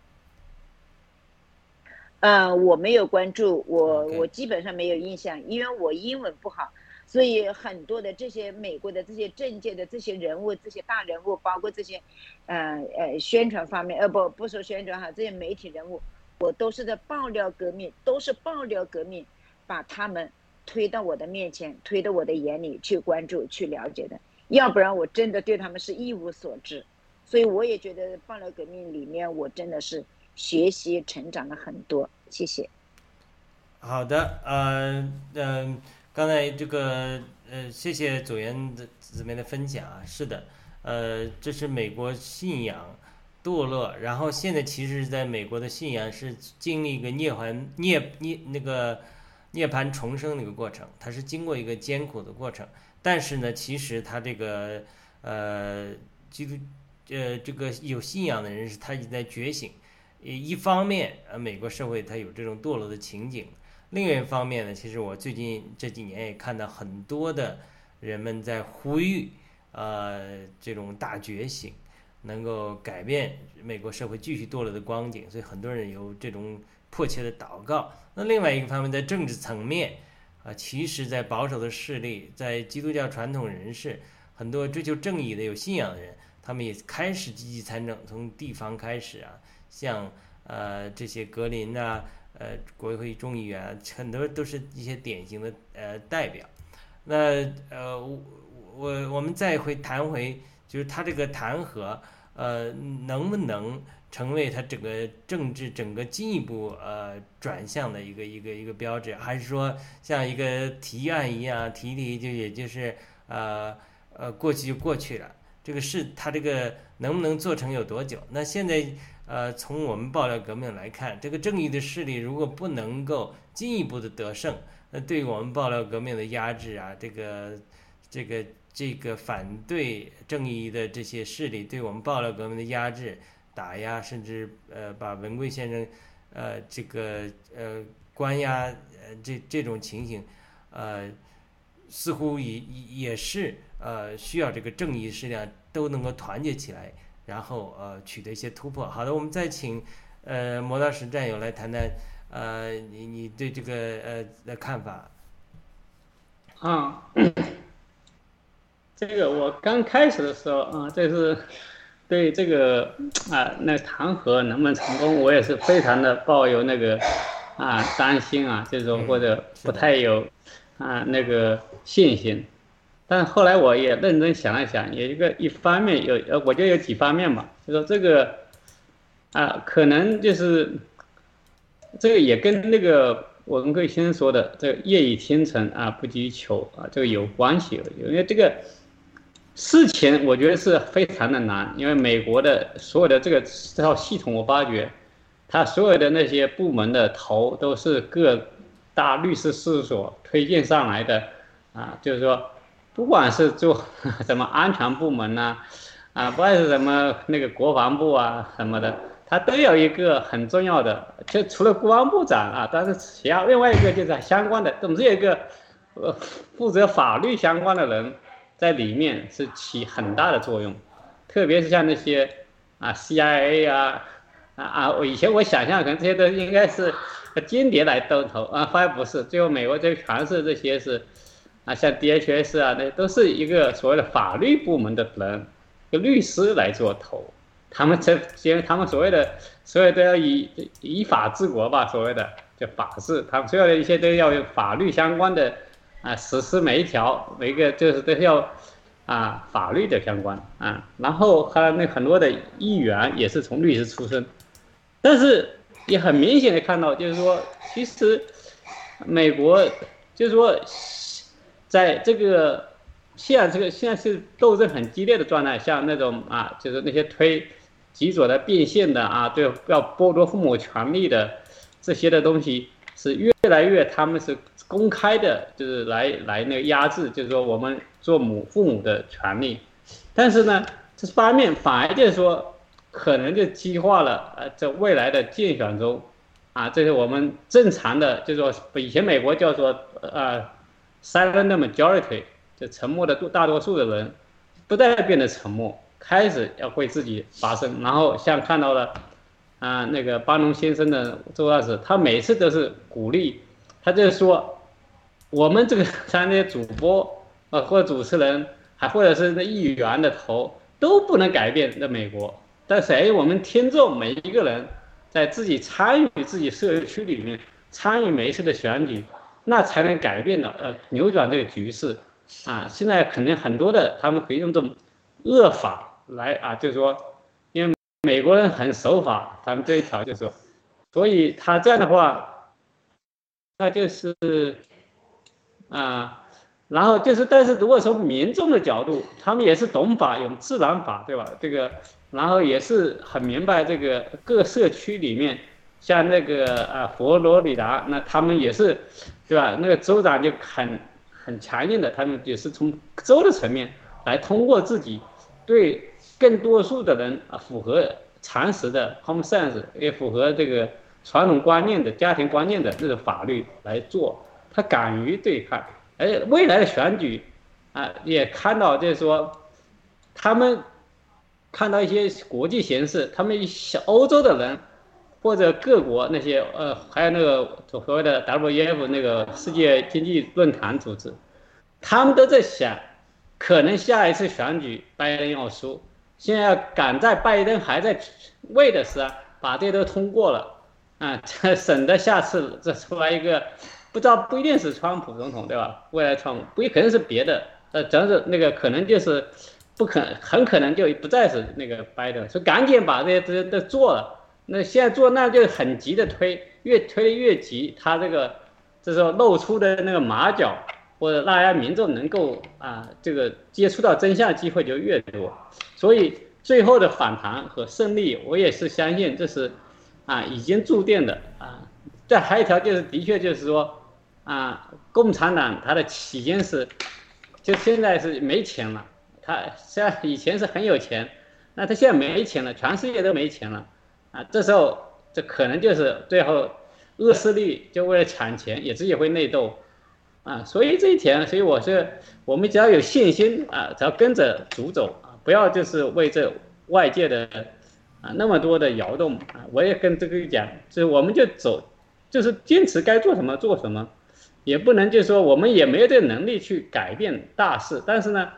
呃，我没有关注，我我基本上没有印象，因为我英文不好。所以很多的这些美国的这些政界的这些人物，这些大人物，包括这些，呃呃宣传方面，呃不不说宣传哈，这些媒体人物，我都是在爆料革命，都是爆料革命，把他们推到我的面前，推到我的眼里去关注、去了解的，要不然我真的对他们是一无所知。所以我也觉得爆料革命里面，我真的是学习成长了很多。谢谢。好的，呃嗯。刚才这个呃，谢谢左元的这边的分享啊，是的，呃，这是美国信仰堕落，然后现在其实是在美国的信仰是经历一个涅槃涅涅那个涅槃重生的一个过程，它是经过一个艰苦的过程，但是呢，其实他这个呃基督呃这个有信仰的人是他已经在觉醒，一方面呃美国社会它有这种堕落的情景。另一方面呢，其实我最近这几年也看到很多的人们在呼吁，呃，这种大觉醒能够改变美国社会继续堕落的光景，所以很多人有这种迫切的祷告。那另外一个方面，在政治层面，啊，其实，在保守的势力，在基督教传统人士，很多追求正义的有信仰的人，他们也开始积极参政，从地方开始啊，像呃这些格林啊。呃，国会众议员很多都是一些典型的呃代表。那呃，我我我们再会谈回，就是他这个弹劾，呃，能不能成为他整个政治整个进一步呃转向的一个一个一个标志，还是说像一个提案一样提提就也就是呃呃过去就过去了？这个事他这个能不能做成有多久？那现在。呃，从我们爆料革命来看，这个正义的势力如果不能够进一步的得胜，那对我们爆料革命的压制啊，这个、这个、这个反对正义的这些势力对我们爆料革命的压制、打压，甚至呃把文贵先生呃这个呃关押呃这这种情形，呃似乎也也是呃需要这个正义势力都能够团结起来。然后呃取得一些突破。好的，我们再请呃磨刀石战友来谈谈呃你你对这个呃的看法。啊，这个我刚开始的时候啊，这是对这个啊那弹劾能不能成功，我也是非常的抱有那个啊担心啊，这种或者不太有啊那个信心。但后来我也认真想了想，有一个一方面有呃，我就有几方面吧，就说这个啊，可能就是这个也跟那个我们可以先说的这个“业已天成啊，不急于求”啊，这个有关系。因为这个事情我觉得是非常的难，因为美国的所有的这个这套系统，我发觉他所有的那些部门的头都是各大律师事务所推荐上来的啊，就是说。不管是做 [laughs] 什么安全部门呐，啊，不管是什么那个国防部啊什么的，他都有一个很重要的，就除了国防部长啊，但是其他另外一个就是相关的，总是有一个呃负责法律相关的人在里面是起很大的作用，特别是像那些啊 CIA 啊啊啊，我以前我想象可能这些都应该是间谍来兜头啊，发现不是，最后美国这全是这些是。啊，像 DHS 啊，那都是一个所谓的法律部门的人，个律师来做头，他们这些他们所谓的所有都要以以法治国吧，所谓的叫法治，他们所有的一些都要有法律相关的啊实施每一条，每个就是都要啊法律的相关啊，然后还有那很多的议员也是从律师出身，但是也很明显的看到，就是说其实美国就是说。在这个现在这个现在是斗争很激烈的状态，像那种啊，就是那些推极左的变现的啊，对要剥夺父母权利的这些的东西，是越来越他们是公开的，就是来来那个压制，就是说我们做母父母的权利。但是呢，这方面反而就是说，可能就激化了呃，在未来的竞选中，啊，这是我们正常的，就是说以前美国叫做呃，silent majority，就沉默的多大多数的人，不再变得沉默，开始要为自己发声。然后像看到了，啊，那个巴农先生的周大使，他每次都是鼓励，他就是说，我们这个像那些主播呃或者主持人。还或者是那议员的头都不能改变那美国，但是哎，我们听众每一个人在自己参与自己社区里面参与每一次的选举，那才能改变的呃扭转这个局势啊！现在肯定很多的他们可以用这种恶法来啊，就是说，因为美国人很守法，他们这一条就是说，所以他这样的话，那就是啊。然后就是，但是如果从民众的角度，他们也是懂法，有自然法，对吧？这个，然后也是很明白这个各社区里面，像那个啊佛罗里达，那他们也是，对吧？那个州长就很很强硬的，他们也是从州的层面来通过自己对更多数的人啊符合常识的 common sense，也符合这个传统观念的家庭观念的这个法律来做，他敢于对抗。而且，未来的选举，啊，也看到就是说，他们看到一些国际形势，他们小欧洲的人，或者各国那些呃，还有那个所谓的 W E F 那个世界经济论坛组织，他们都在想，可能下一次选举拜登要输，现在要赶在拜登还在位的时候把这都通过了，啊，省得下次再出来一个。不知道不一定是川普总统对吧？未来川普不一可能是别的，呃，主要是那个可能就是不可很可能就不再是那个拜登，所以赶紧把这些这些都做了。那现在做那就很急的推，越推越急，他这个这时候露出的那个马脚，或者大家民众能够啊这个接触到真相机会就越多。所以最后的反弹和胜利，我也是相信这是啊已经注定的啊。再还有一条就是，的确就是说。啊，共产党它的起因是，就现在是没钱了。他现在以前是很有钱，那他现在没钱了，全世界都没钱了。啊，这时候这可能就是最后恶势力就为了抢钱，也自己会内斗。啊，所以这一点，所以我是我们只要有信心啊，只要跟着主走啊，不要就是为这外界的啊那么多的摇动啊。我也跟这个讲，就是我们就走，就是坚持该做什么做什么。也不能就是说我们也没有这个能力去改变大事，但是呢，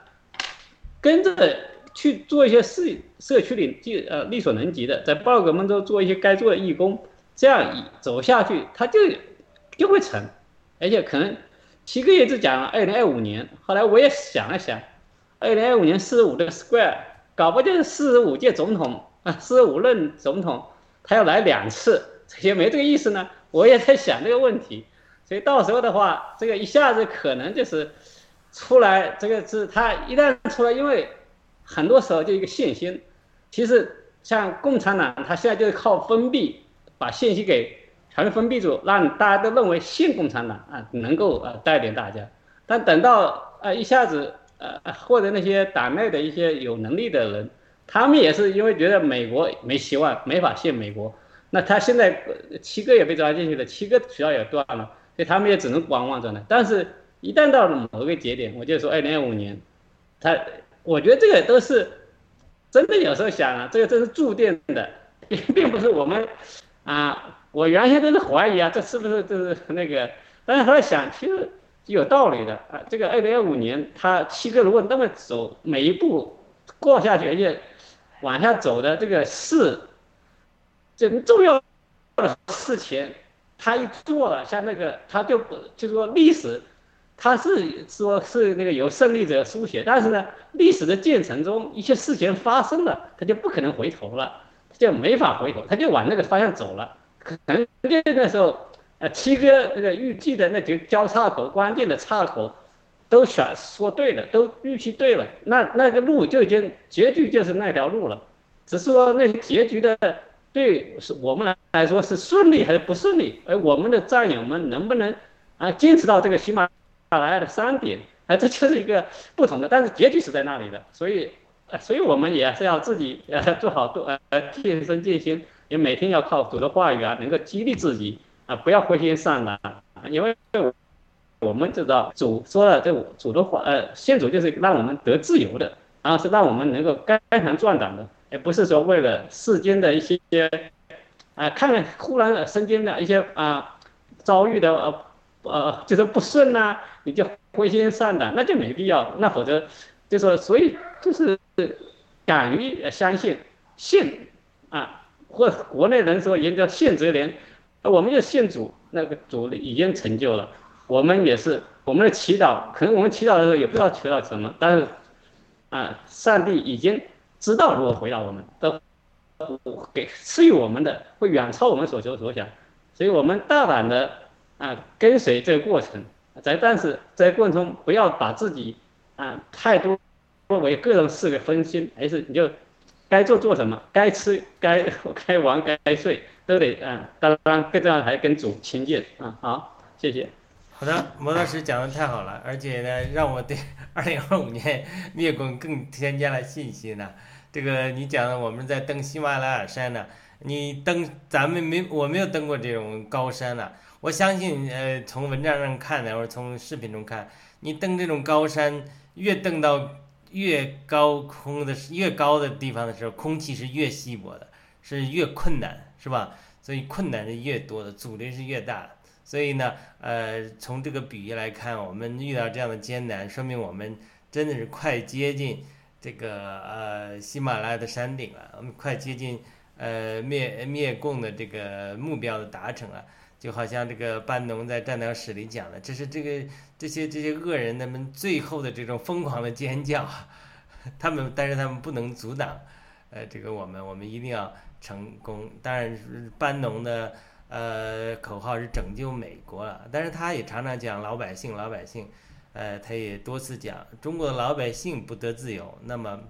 跟着去做一些事，社区里就呃力所能及的，在报格蒙州做一些该做的义工，这样一走下去，他就就会成，而且可能七个月就讲了二零二五年，后来我也想了想，二零二五年四十五的 square，搞不就是四十五届总统啊，四十五任总统，他要来两次，也没这个意思呢，我也在想这个问题。所以到时候的话，这个一下子可能就是出来，这个是他一旦出来，因为很多时候就一个信心。其实像共产党，他现在就是靠封闭，把信息给全部封闭住，让大家都认为信共产党啊，能够呃带领大家。但等到呃一下子呃或者那些党内的一些有能力的人，他们也是因为觉得美国没希望，没法信美国，那他现在七个也被抓进去了，七个渠道也断了。所以他们也只能观望着呢。但是，一旦到了某个节点，我就说二零二五年，他，我觉得这个都是真的。有时候想啊，这个真是注定的，并 [laughs] 并不是我们啊。我原先都是怀疑啊，这是不是就是那个？但是后来想，其实有道理的啊。这个二零二五年，他七个如果那么走，每一步过下去，而且往下走的这个事，这重要的事情。他一做了，像那个，他就不就是说历史，他是说是那个由胜利者书写，但是呢，历史的进程中一些事情发生了，他就不可能回头了，就没法回头，他就往那个方向走了。可能就那时候，呃，七哥那个预计的那几个交叉口、关键的岔口，都选说对了，都预期对了，那那个路就已经结局就是那条路了，只是说那结局的。对，是我们来来说是顺利还是不顺利？而我们的战友们能不能啊，坚持到这个喜马拉雅的山顶，啊，这就是一个不同的，但是结局是在那里的，所以，呃，所以我们也是要自己呃做好多呃健身健心，也每天要靠主的话语啊，能够激励自己啊，不要灰心丧胆，因为我们知道主说了，这主的话，呃，先主就是让我们得自由的，然后是让我们能够肝肠壮胆的，也不是说为了世间的一些，啊，看忽然身边的一些啊遭遇的呃。呃，就是不顺呐，你就灰心丧胆，那就没必要。那否则，就说所以就是敢于相信，信啊，或国内人说人叫信则灵，我们就信主，那个主已经成就了。我们也是我们的祈祷，可能我们祈祷的时候也不知道祈祷什么，但是啊，上帝已经知道如何回答我们，都给赐予我们的会远超我们所求所想，所以我们大胆的。啊，跟随这个过程，在但是在过程中不要把自己啊太多作为个人事给分心，还是你就该做做什么，该吃该 [laughs] 该玩该睡都得啊。当然更重要还跟主亲近啊。好，谢谢。好的，摩老师讲的太好了，而且呢，让我对 [laughs] 二零二五年 [laughs] 灭共更添加了信心呢。这个你讲的我们在登喜马拉雅山呢，你登咱们没我没有登过这种高山呢。我相信，呃，从文章上看呢，或者从视频中看，你登这种高山，越登到越高空的越高的地方的时候，空气是越稀薄的，是越困难，是吧？所以困难是越多的，阻力是越大的。所以呢，呃，从这个比喻来看，我们遇到这样的艰难，说明我们真的是快接近这个呃喜马拉雅的山顶了，我们快接近呃灭灭共的这个目标的达成了。就好像这个班农在战斗史里讲的，这是这个这些这些恶人他们最后的这种疯狂的尖叫，[laughs] 他们但是他们不能阻挡，呃，这个我们我们一定要成功。当然，班农的呃口号是拯救美国了，但是他也常常讲老百姓老百姓，呃，他也多次讲中国的老百姓不得自由，那么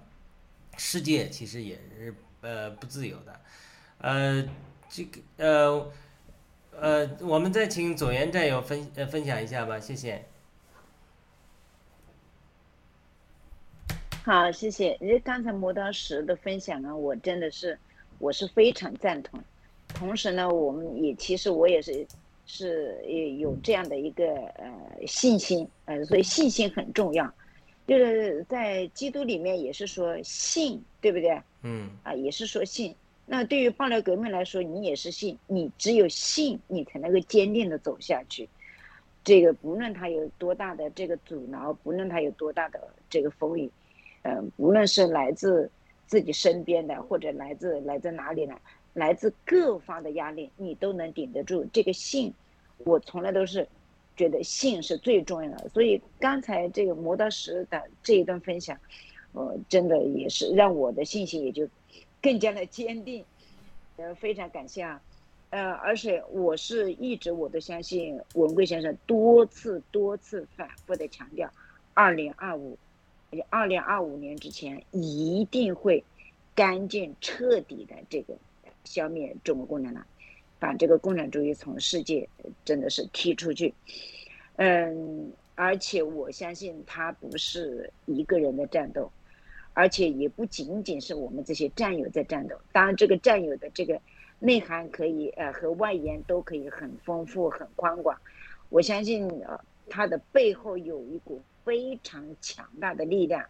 世界其实也是呃不自由的，呃，这个呃。呃，我们再请左岩战友分呃分享一下吧，谢谢。好，谢谢。因为刚才磨刀石的分享呢，我真的是我是非常赞同。同时呢，我们也其实我也是是有这样的一个呃信心，呃，所以信心很重要。就是在基督里面也是说信，对不对？嗯。啊，也是说信。那对于爆料革命来说，你也是信，你只有信，你才能够坚定的走下去。这个不论他有多大的这个阻挠，不论他有多大的这个风雨，嗯，无论是来自自己身边的，或者来自来自哪里呢？来自各方的压力，你都能顶得住。这个信，我从来都是觉得信是最重要的。所以刚才这个磨刀石的这一段分享，呃，真的也是让我的信心也就。更加的坚定，呃，非常感谢啊，呃，而且我是一直我都相信文贵先生多次多次反复的强调，二零二五，二零二五年之前一定会干净彻底的这个消灭中国共产党，把这个共产主义从世界真的是踢出去，嗯，而且我相信他不是一个人的战斗。而且也不仅仅是我们这些战友在战斗，当然这个战友的这个内涵可以呃和外延都可以很丰富很宽广，我相信呃它的背后有一股非常强大的力量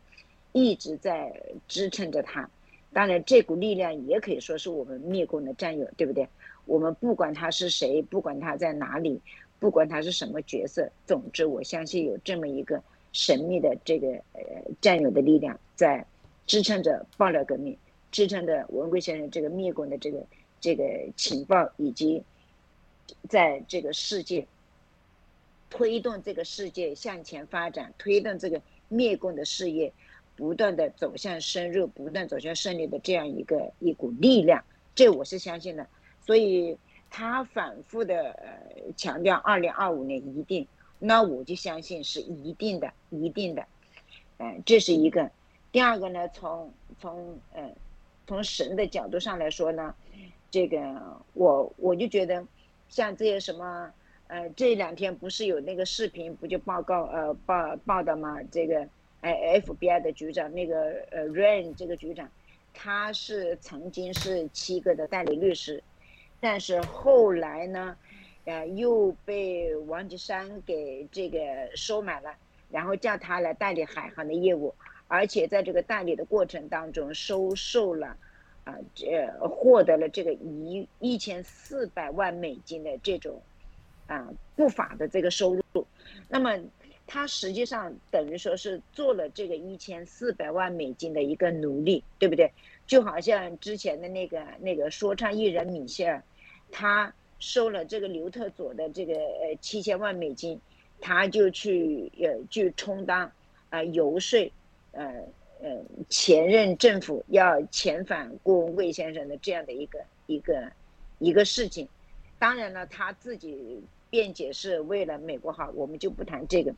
一直在支撑着它，当然这股力量也可以说是我们灭共的战友，对不对？我们不管他是谁，不管他在哪里，不管他是什么角色，总之我相信有这么一个神秘的这个呃战友的力量在。支撑着爆料革命，支撑着文贵先生这个灭共的这个这个情报，以及在这个世界推动这个世界向前发展，推动这个灭共的事业不断的走向深入，不断走向胜利的这样一个一股力量，这我是相信的。所以他反复的呃强调二零二五年一定，那我就相信是一定的，一定的，嗯，这是一个。第二个呢，从从呃，从神的角度上来说呢，这个我我就觉得，像这些什么呃，这两天不是有那个视频，不就报告呃报报道吗？这个哎 FBI 的局长那个呃 Rain 这个局长，他是曾经是七个的代理律师，但是后来呢，呃又被王岐山给这个收买了，然后叫他来代理海航的业务，而且在这个代理的过程当中收受了。啊，这获得了这个一一千四百万美金的这种啊不法的这个收入，那么他实际上等于说是做了这个一千四百万美金的一个奴隶，对不对？就好像之前的那个那个说唱艺人米歇尔，他收了这个刘特佐的这个呃七千万美金，他就去呃去充当啊游说呃。呃，前任政府要遣返顾文贵先生的这样的一个一个一个事情，当然了，他自己辩解是为了美国好，我们就不谈这个，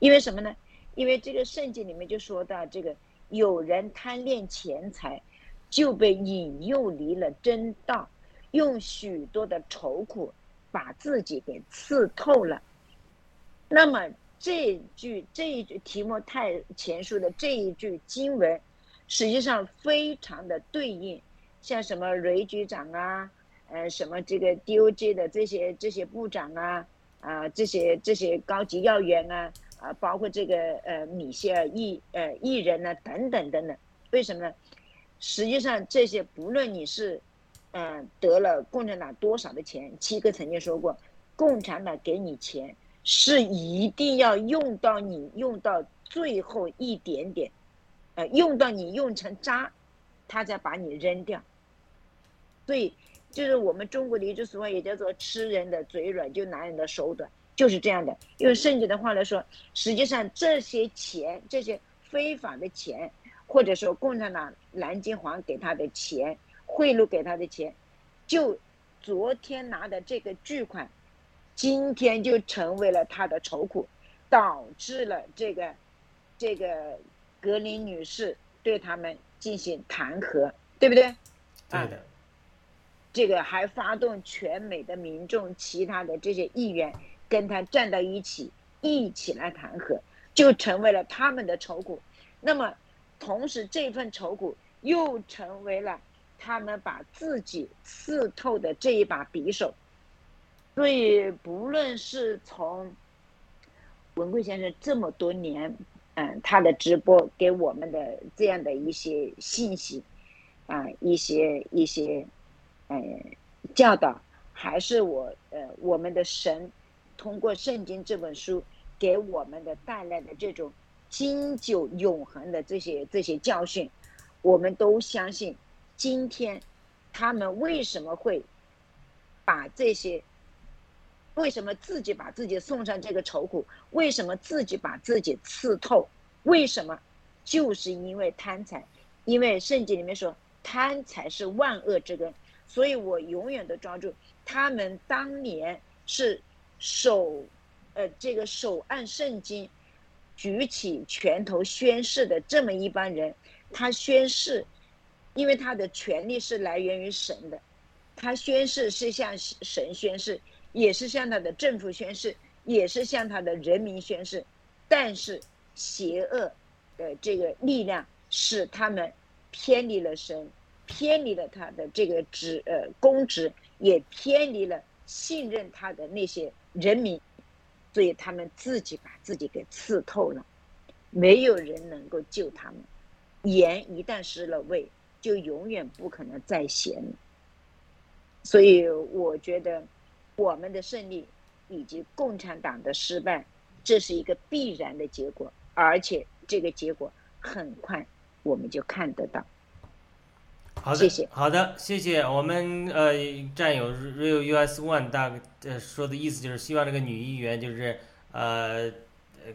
因为什么呢？因为这个圣经里面就说到，这个有人贪恋钱财，就被引诱离了真道，用许多的愁苦把自己给刺透了，那么。这句这一句题目太前述的这一句经文，实际上非常的对应，像什么雷局长啊，呃，什么这个 DOJ 的这些这些部长啊，啊，这些这些高级要员啊，啊，包括这个呃米歇尔艺呃艺人呢等等等等，为什么呢？实际上这些不论你是，嗯，得了共产党多少的钱，七哥曾经说过，共产党给你钱。是一定要用到你用到最后一点点，呃，用到你用成渣，他再把你扔掉。所以，就是我们中国的一句俗话，也叫做“吃人的嘴软，就拿人的手短”，就是这样的。用圣经的话来说，实际上这些钱，这些非法的钱，或者说共产党南京黄给他的钱，贿赂给他的钱，就昨天拿的这个巨款。今天就成为了他的愁苦，导致了这个这个格林女士对他们进行弹劾，对不对？对的。这个还发动全美的民众，其他的这些议员跟他站到一起，一起来弹劾，就成为了他们的愁苦。那么，同时这份愁苦又成为了他们把自己刺透的这一把匕首。所以，不论是从文贵先生这么多年，嗯，他的直播给我们的这样的一些信息，啊，一些一些，嗯，教导，还是我呃我们的神通过圣经这本书给我们的带来的这种经久永恒的这些这些教训，我们都相信，今天他们为什么会把这些。为什么自己把自己送上这个愁苦？为什么自己把自己刺透？为什么？就是因为贪财，因为圣经里面说贪财是万恶之根。所以我永远都抓住他们当年是手，呃，这个手按圣经，举起拳头宣誓的这么一帮人。他宣誓，因为他的权利是来源于神的，他宣誓是向神宣誓。也是向他的政府宣誓，也是向他的人民宣誓，但是邪恶的这个力量使他们偏离了神，偏离了他的这个职呃公职，也偏离了信任他的那些人民，所以他们自己把自己给刺透了，没有人能够救他们。盐一旦失了味，就永远不可能再咸。所以我觉得。我们的胜利以及共产党的失败，这是一个必然的结果，而且这个结果很快我们就看得到。好的，谢谢。好的，谢谢我们呃战友 real US one 大呃说的意思就是希望这个女议员就是呃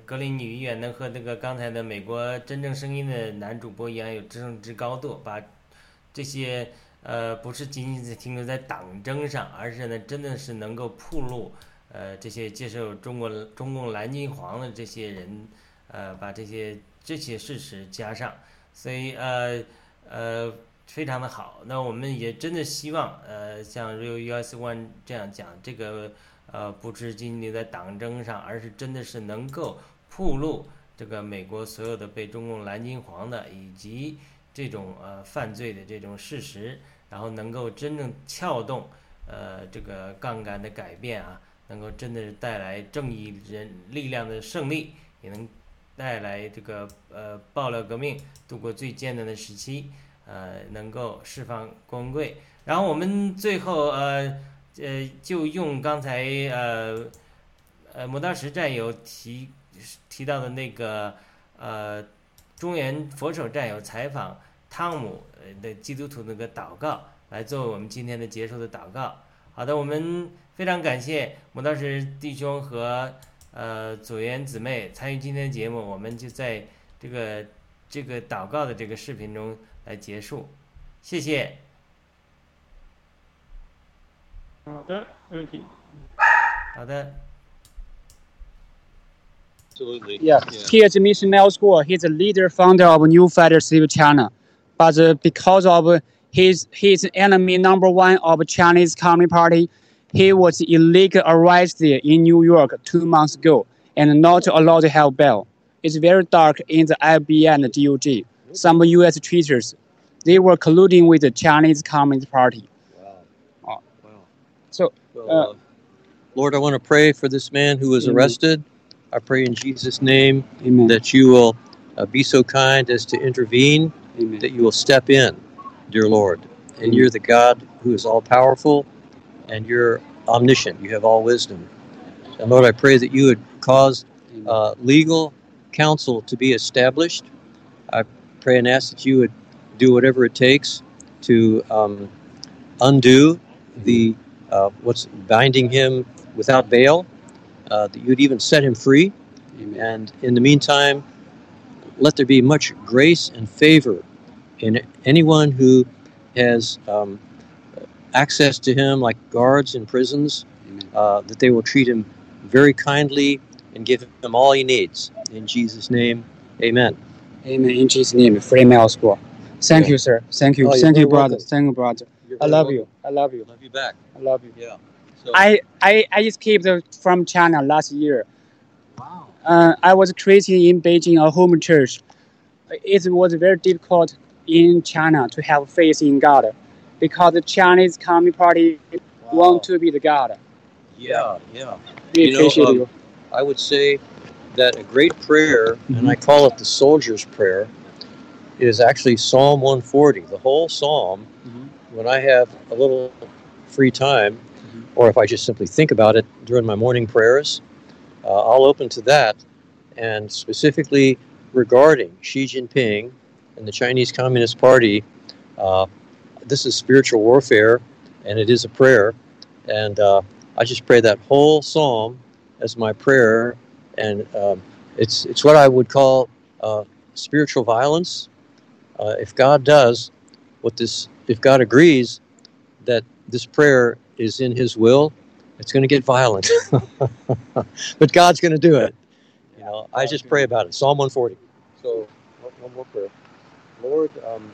格林女议员能和那个刚才的美国真正声音的男主播一样有政治高度，把这些。呃，不是仅仅是停留在党争上，而是呢，真的是能够铺路，呃，这些接受中国中共蓝金黄的这些人，呃，把这些这些事实加上，所以呃呃，非常的好。那我们也真的希望，呃，像 Real US One 这样讲，这个呃，不是仅仅在党争上，而是真的是能够铺路这个美国所有的被中共蓝金黄的以及这种呃犯罪的这种事实，然后能够真正撬动呃这个杠杆的改变啊，能够真的是带来正义人力量的胜利，也能带来这个呃爆料革命度过最艰难的时期，呃，能够释放光贵。然后我们最后呃呃就用刚才呃呃磨刀石战友提提到的那个呃中原佛手战友采访汤姆呃的基督徒那个祷告来作为我们今天的结束的祷告。好的，我们非常感谢磨刀石弟兄和呃组员姊妹参与今天的节目，我们就在这个这个祷告的这个视频中来结束，谢谢。好的，没问题。好的。Absolutely. Yeah. He is. Mel School. He's a leader, founder of New Civil China. But uh, because of his his enemy number one of Chinese Communist Party, he was illegally arrested in New York two months ago and not allowed to have bail. It's very dark in the FBI and the DOJ. Some U.S. traitors, they were colluding with the Chinese Communist Party. Wow. So, Well, uh, uh, Lord, I want to pray for this man who was Amen. arrested. I pray in Jesus' name Amen. that you will uh, be so kind as to intervene, Amen. that you will step in, dear Lord. And Amen. you're the God who is all powerful and you're omniscient. You have all wisdom. And Lord, I pray that you would cause uh, legal counsel to be established. I pray and ask that you would do whatever it takes to um, undo the uh, what's binding him without bail. Uh, that you'd even set him free. And in the meantime, let there be much grace and favor in anyone who has um, access to him, like guards in prisons, uh, that they will treat him very kindly and give him all he needs. In Jesus' name, amen. Amen. In Jesus' name, free Mel School. Thank Yeah. you, sir. Thank you. Oh, Thank you, brother. Thank you, brother. I love welcome. you. I love you. Love you back. I love you. Yeah. So, I, I, I escaped from China last year. wow. Uh, I was creating in Beijing a home church. It was very difficult in China to have faith in God because the Chinese Communist Party want to be the God. Yeah, yeah. We You know, um, you. I would say that a great prayer, and Mm-hmm. I call it the soldier's prayer, is actually Psalm 140. The whole psalm, Mm-hmm. when I have a little free time, or if I just simply think about it during my morning prayers, uh, I'll open to that. And specifically regarding Xi Jinping and the Chinese Communist Party, uh, this is spiritual warfare, and it is a prayer. And uh, I just pray that whole psalm as my prayer, and um, it's it's what I would call uh, spiritual violence. Uh, if God does what this, if God agrees that this prayer is in His will, it's going to get violent. [laughs] but God's going to do it. You know, I just pray about it. Psalm 140. So one, one more prayer, Lord. Um,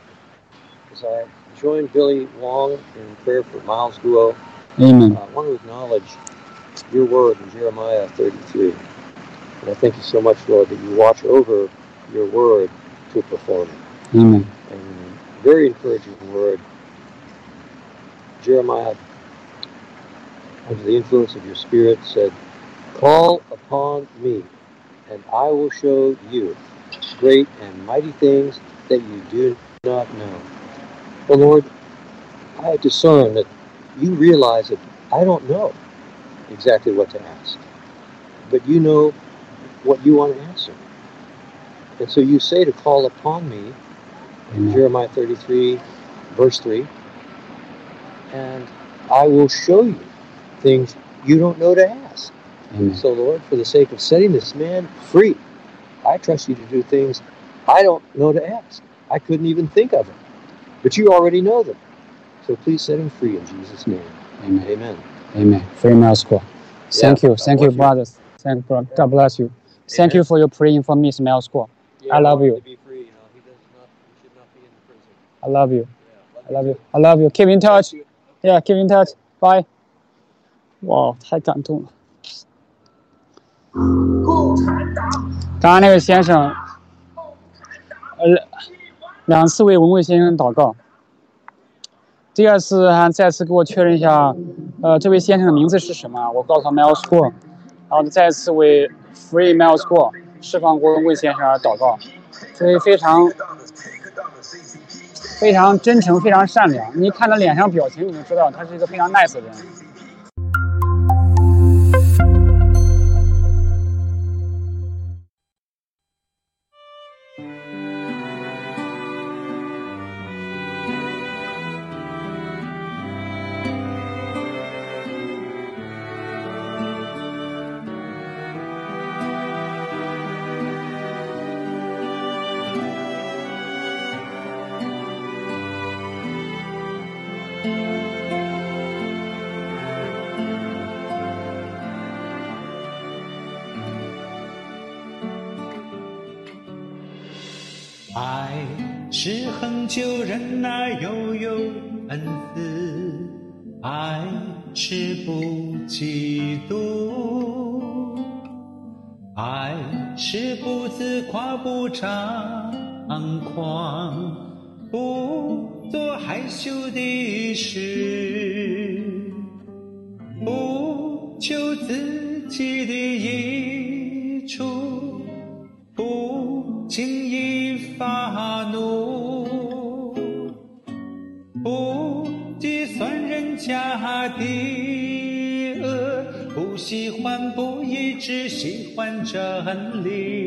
as I join Billy Wong in prayer for Miles Guo, Amen. I want to acknowledge your word in Jeremiah 33. And I thank you so much, Lord, that you watch over your word to perform it. Amen. And very encouraging word. Jeremiah, under the influence of your spirit, said, Call upon me, and I will show you great and mighty things that you do not know. Well, Lord, I discern that you realize that I don't know exactly what to ask, but you know what you want to answer. And so you say to call upon me in Jeremiah 33, verse 3, and I will show you things you don't know to ask. Amen. So, Lord, for the sake of setting this man free, I trust you to do things I don't know to ask. I couldn't even think of them, but you already know them. So please set him free in Jesus' name. Amen. Amen. Amen. Free School. Thank Yeah, you. God Thank you, bless you. brothers. Thank you, bro- God bless you. Thank you for your praying for me, Mel School. I love you. Free, you know, not, he should not be in the prison. I love you. Yeah, I love you. I love you. Keep in touch. Yeah, keep in touch. Bye. 哇，太感动了。刚刚那位先生，呃，两次为文贵先生祷告。第二次还再次给我确认一下，呃，这位先生的名字是什么？我告诉他 Miles Guo，然后再次为 Free Miles Guo 释放郭文贵先生而祷告，所以非常非常真诚，非常善良。你看他脸上表情，你就知道他是一个非常 nice 的人。不自夸，不张狂，不做害羞的事，不求自己的益处，不轻易发怒，不计算人家的恶，不喜欢不义，只喜欢真理。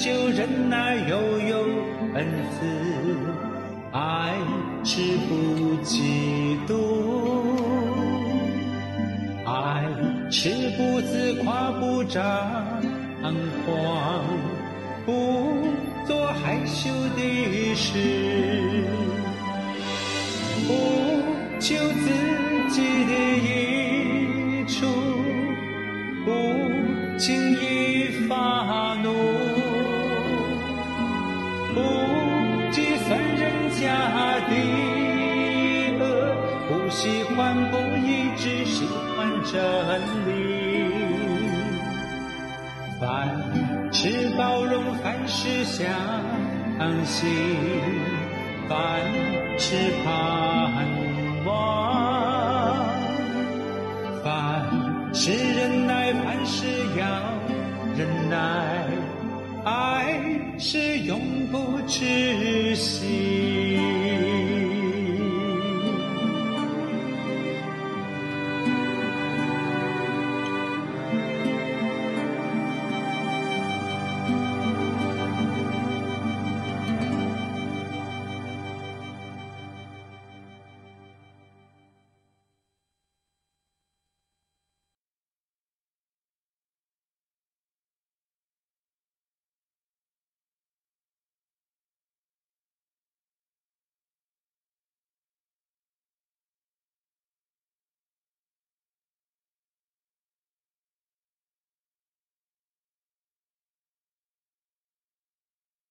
就任那悠悠恩慈；爱是不嫉妒，爱是不自夸，不张狂，不做害羞的事，真理。凡事包容，凡事相信，凡事盼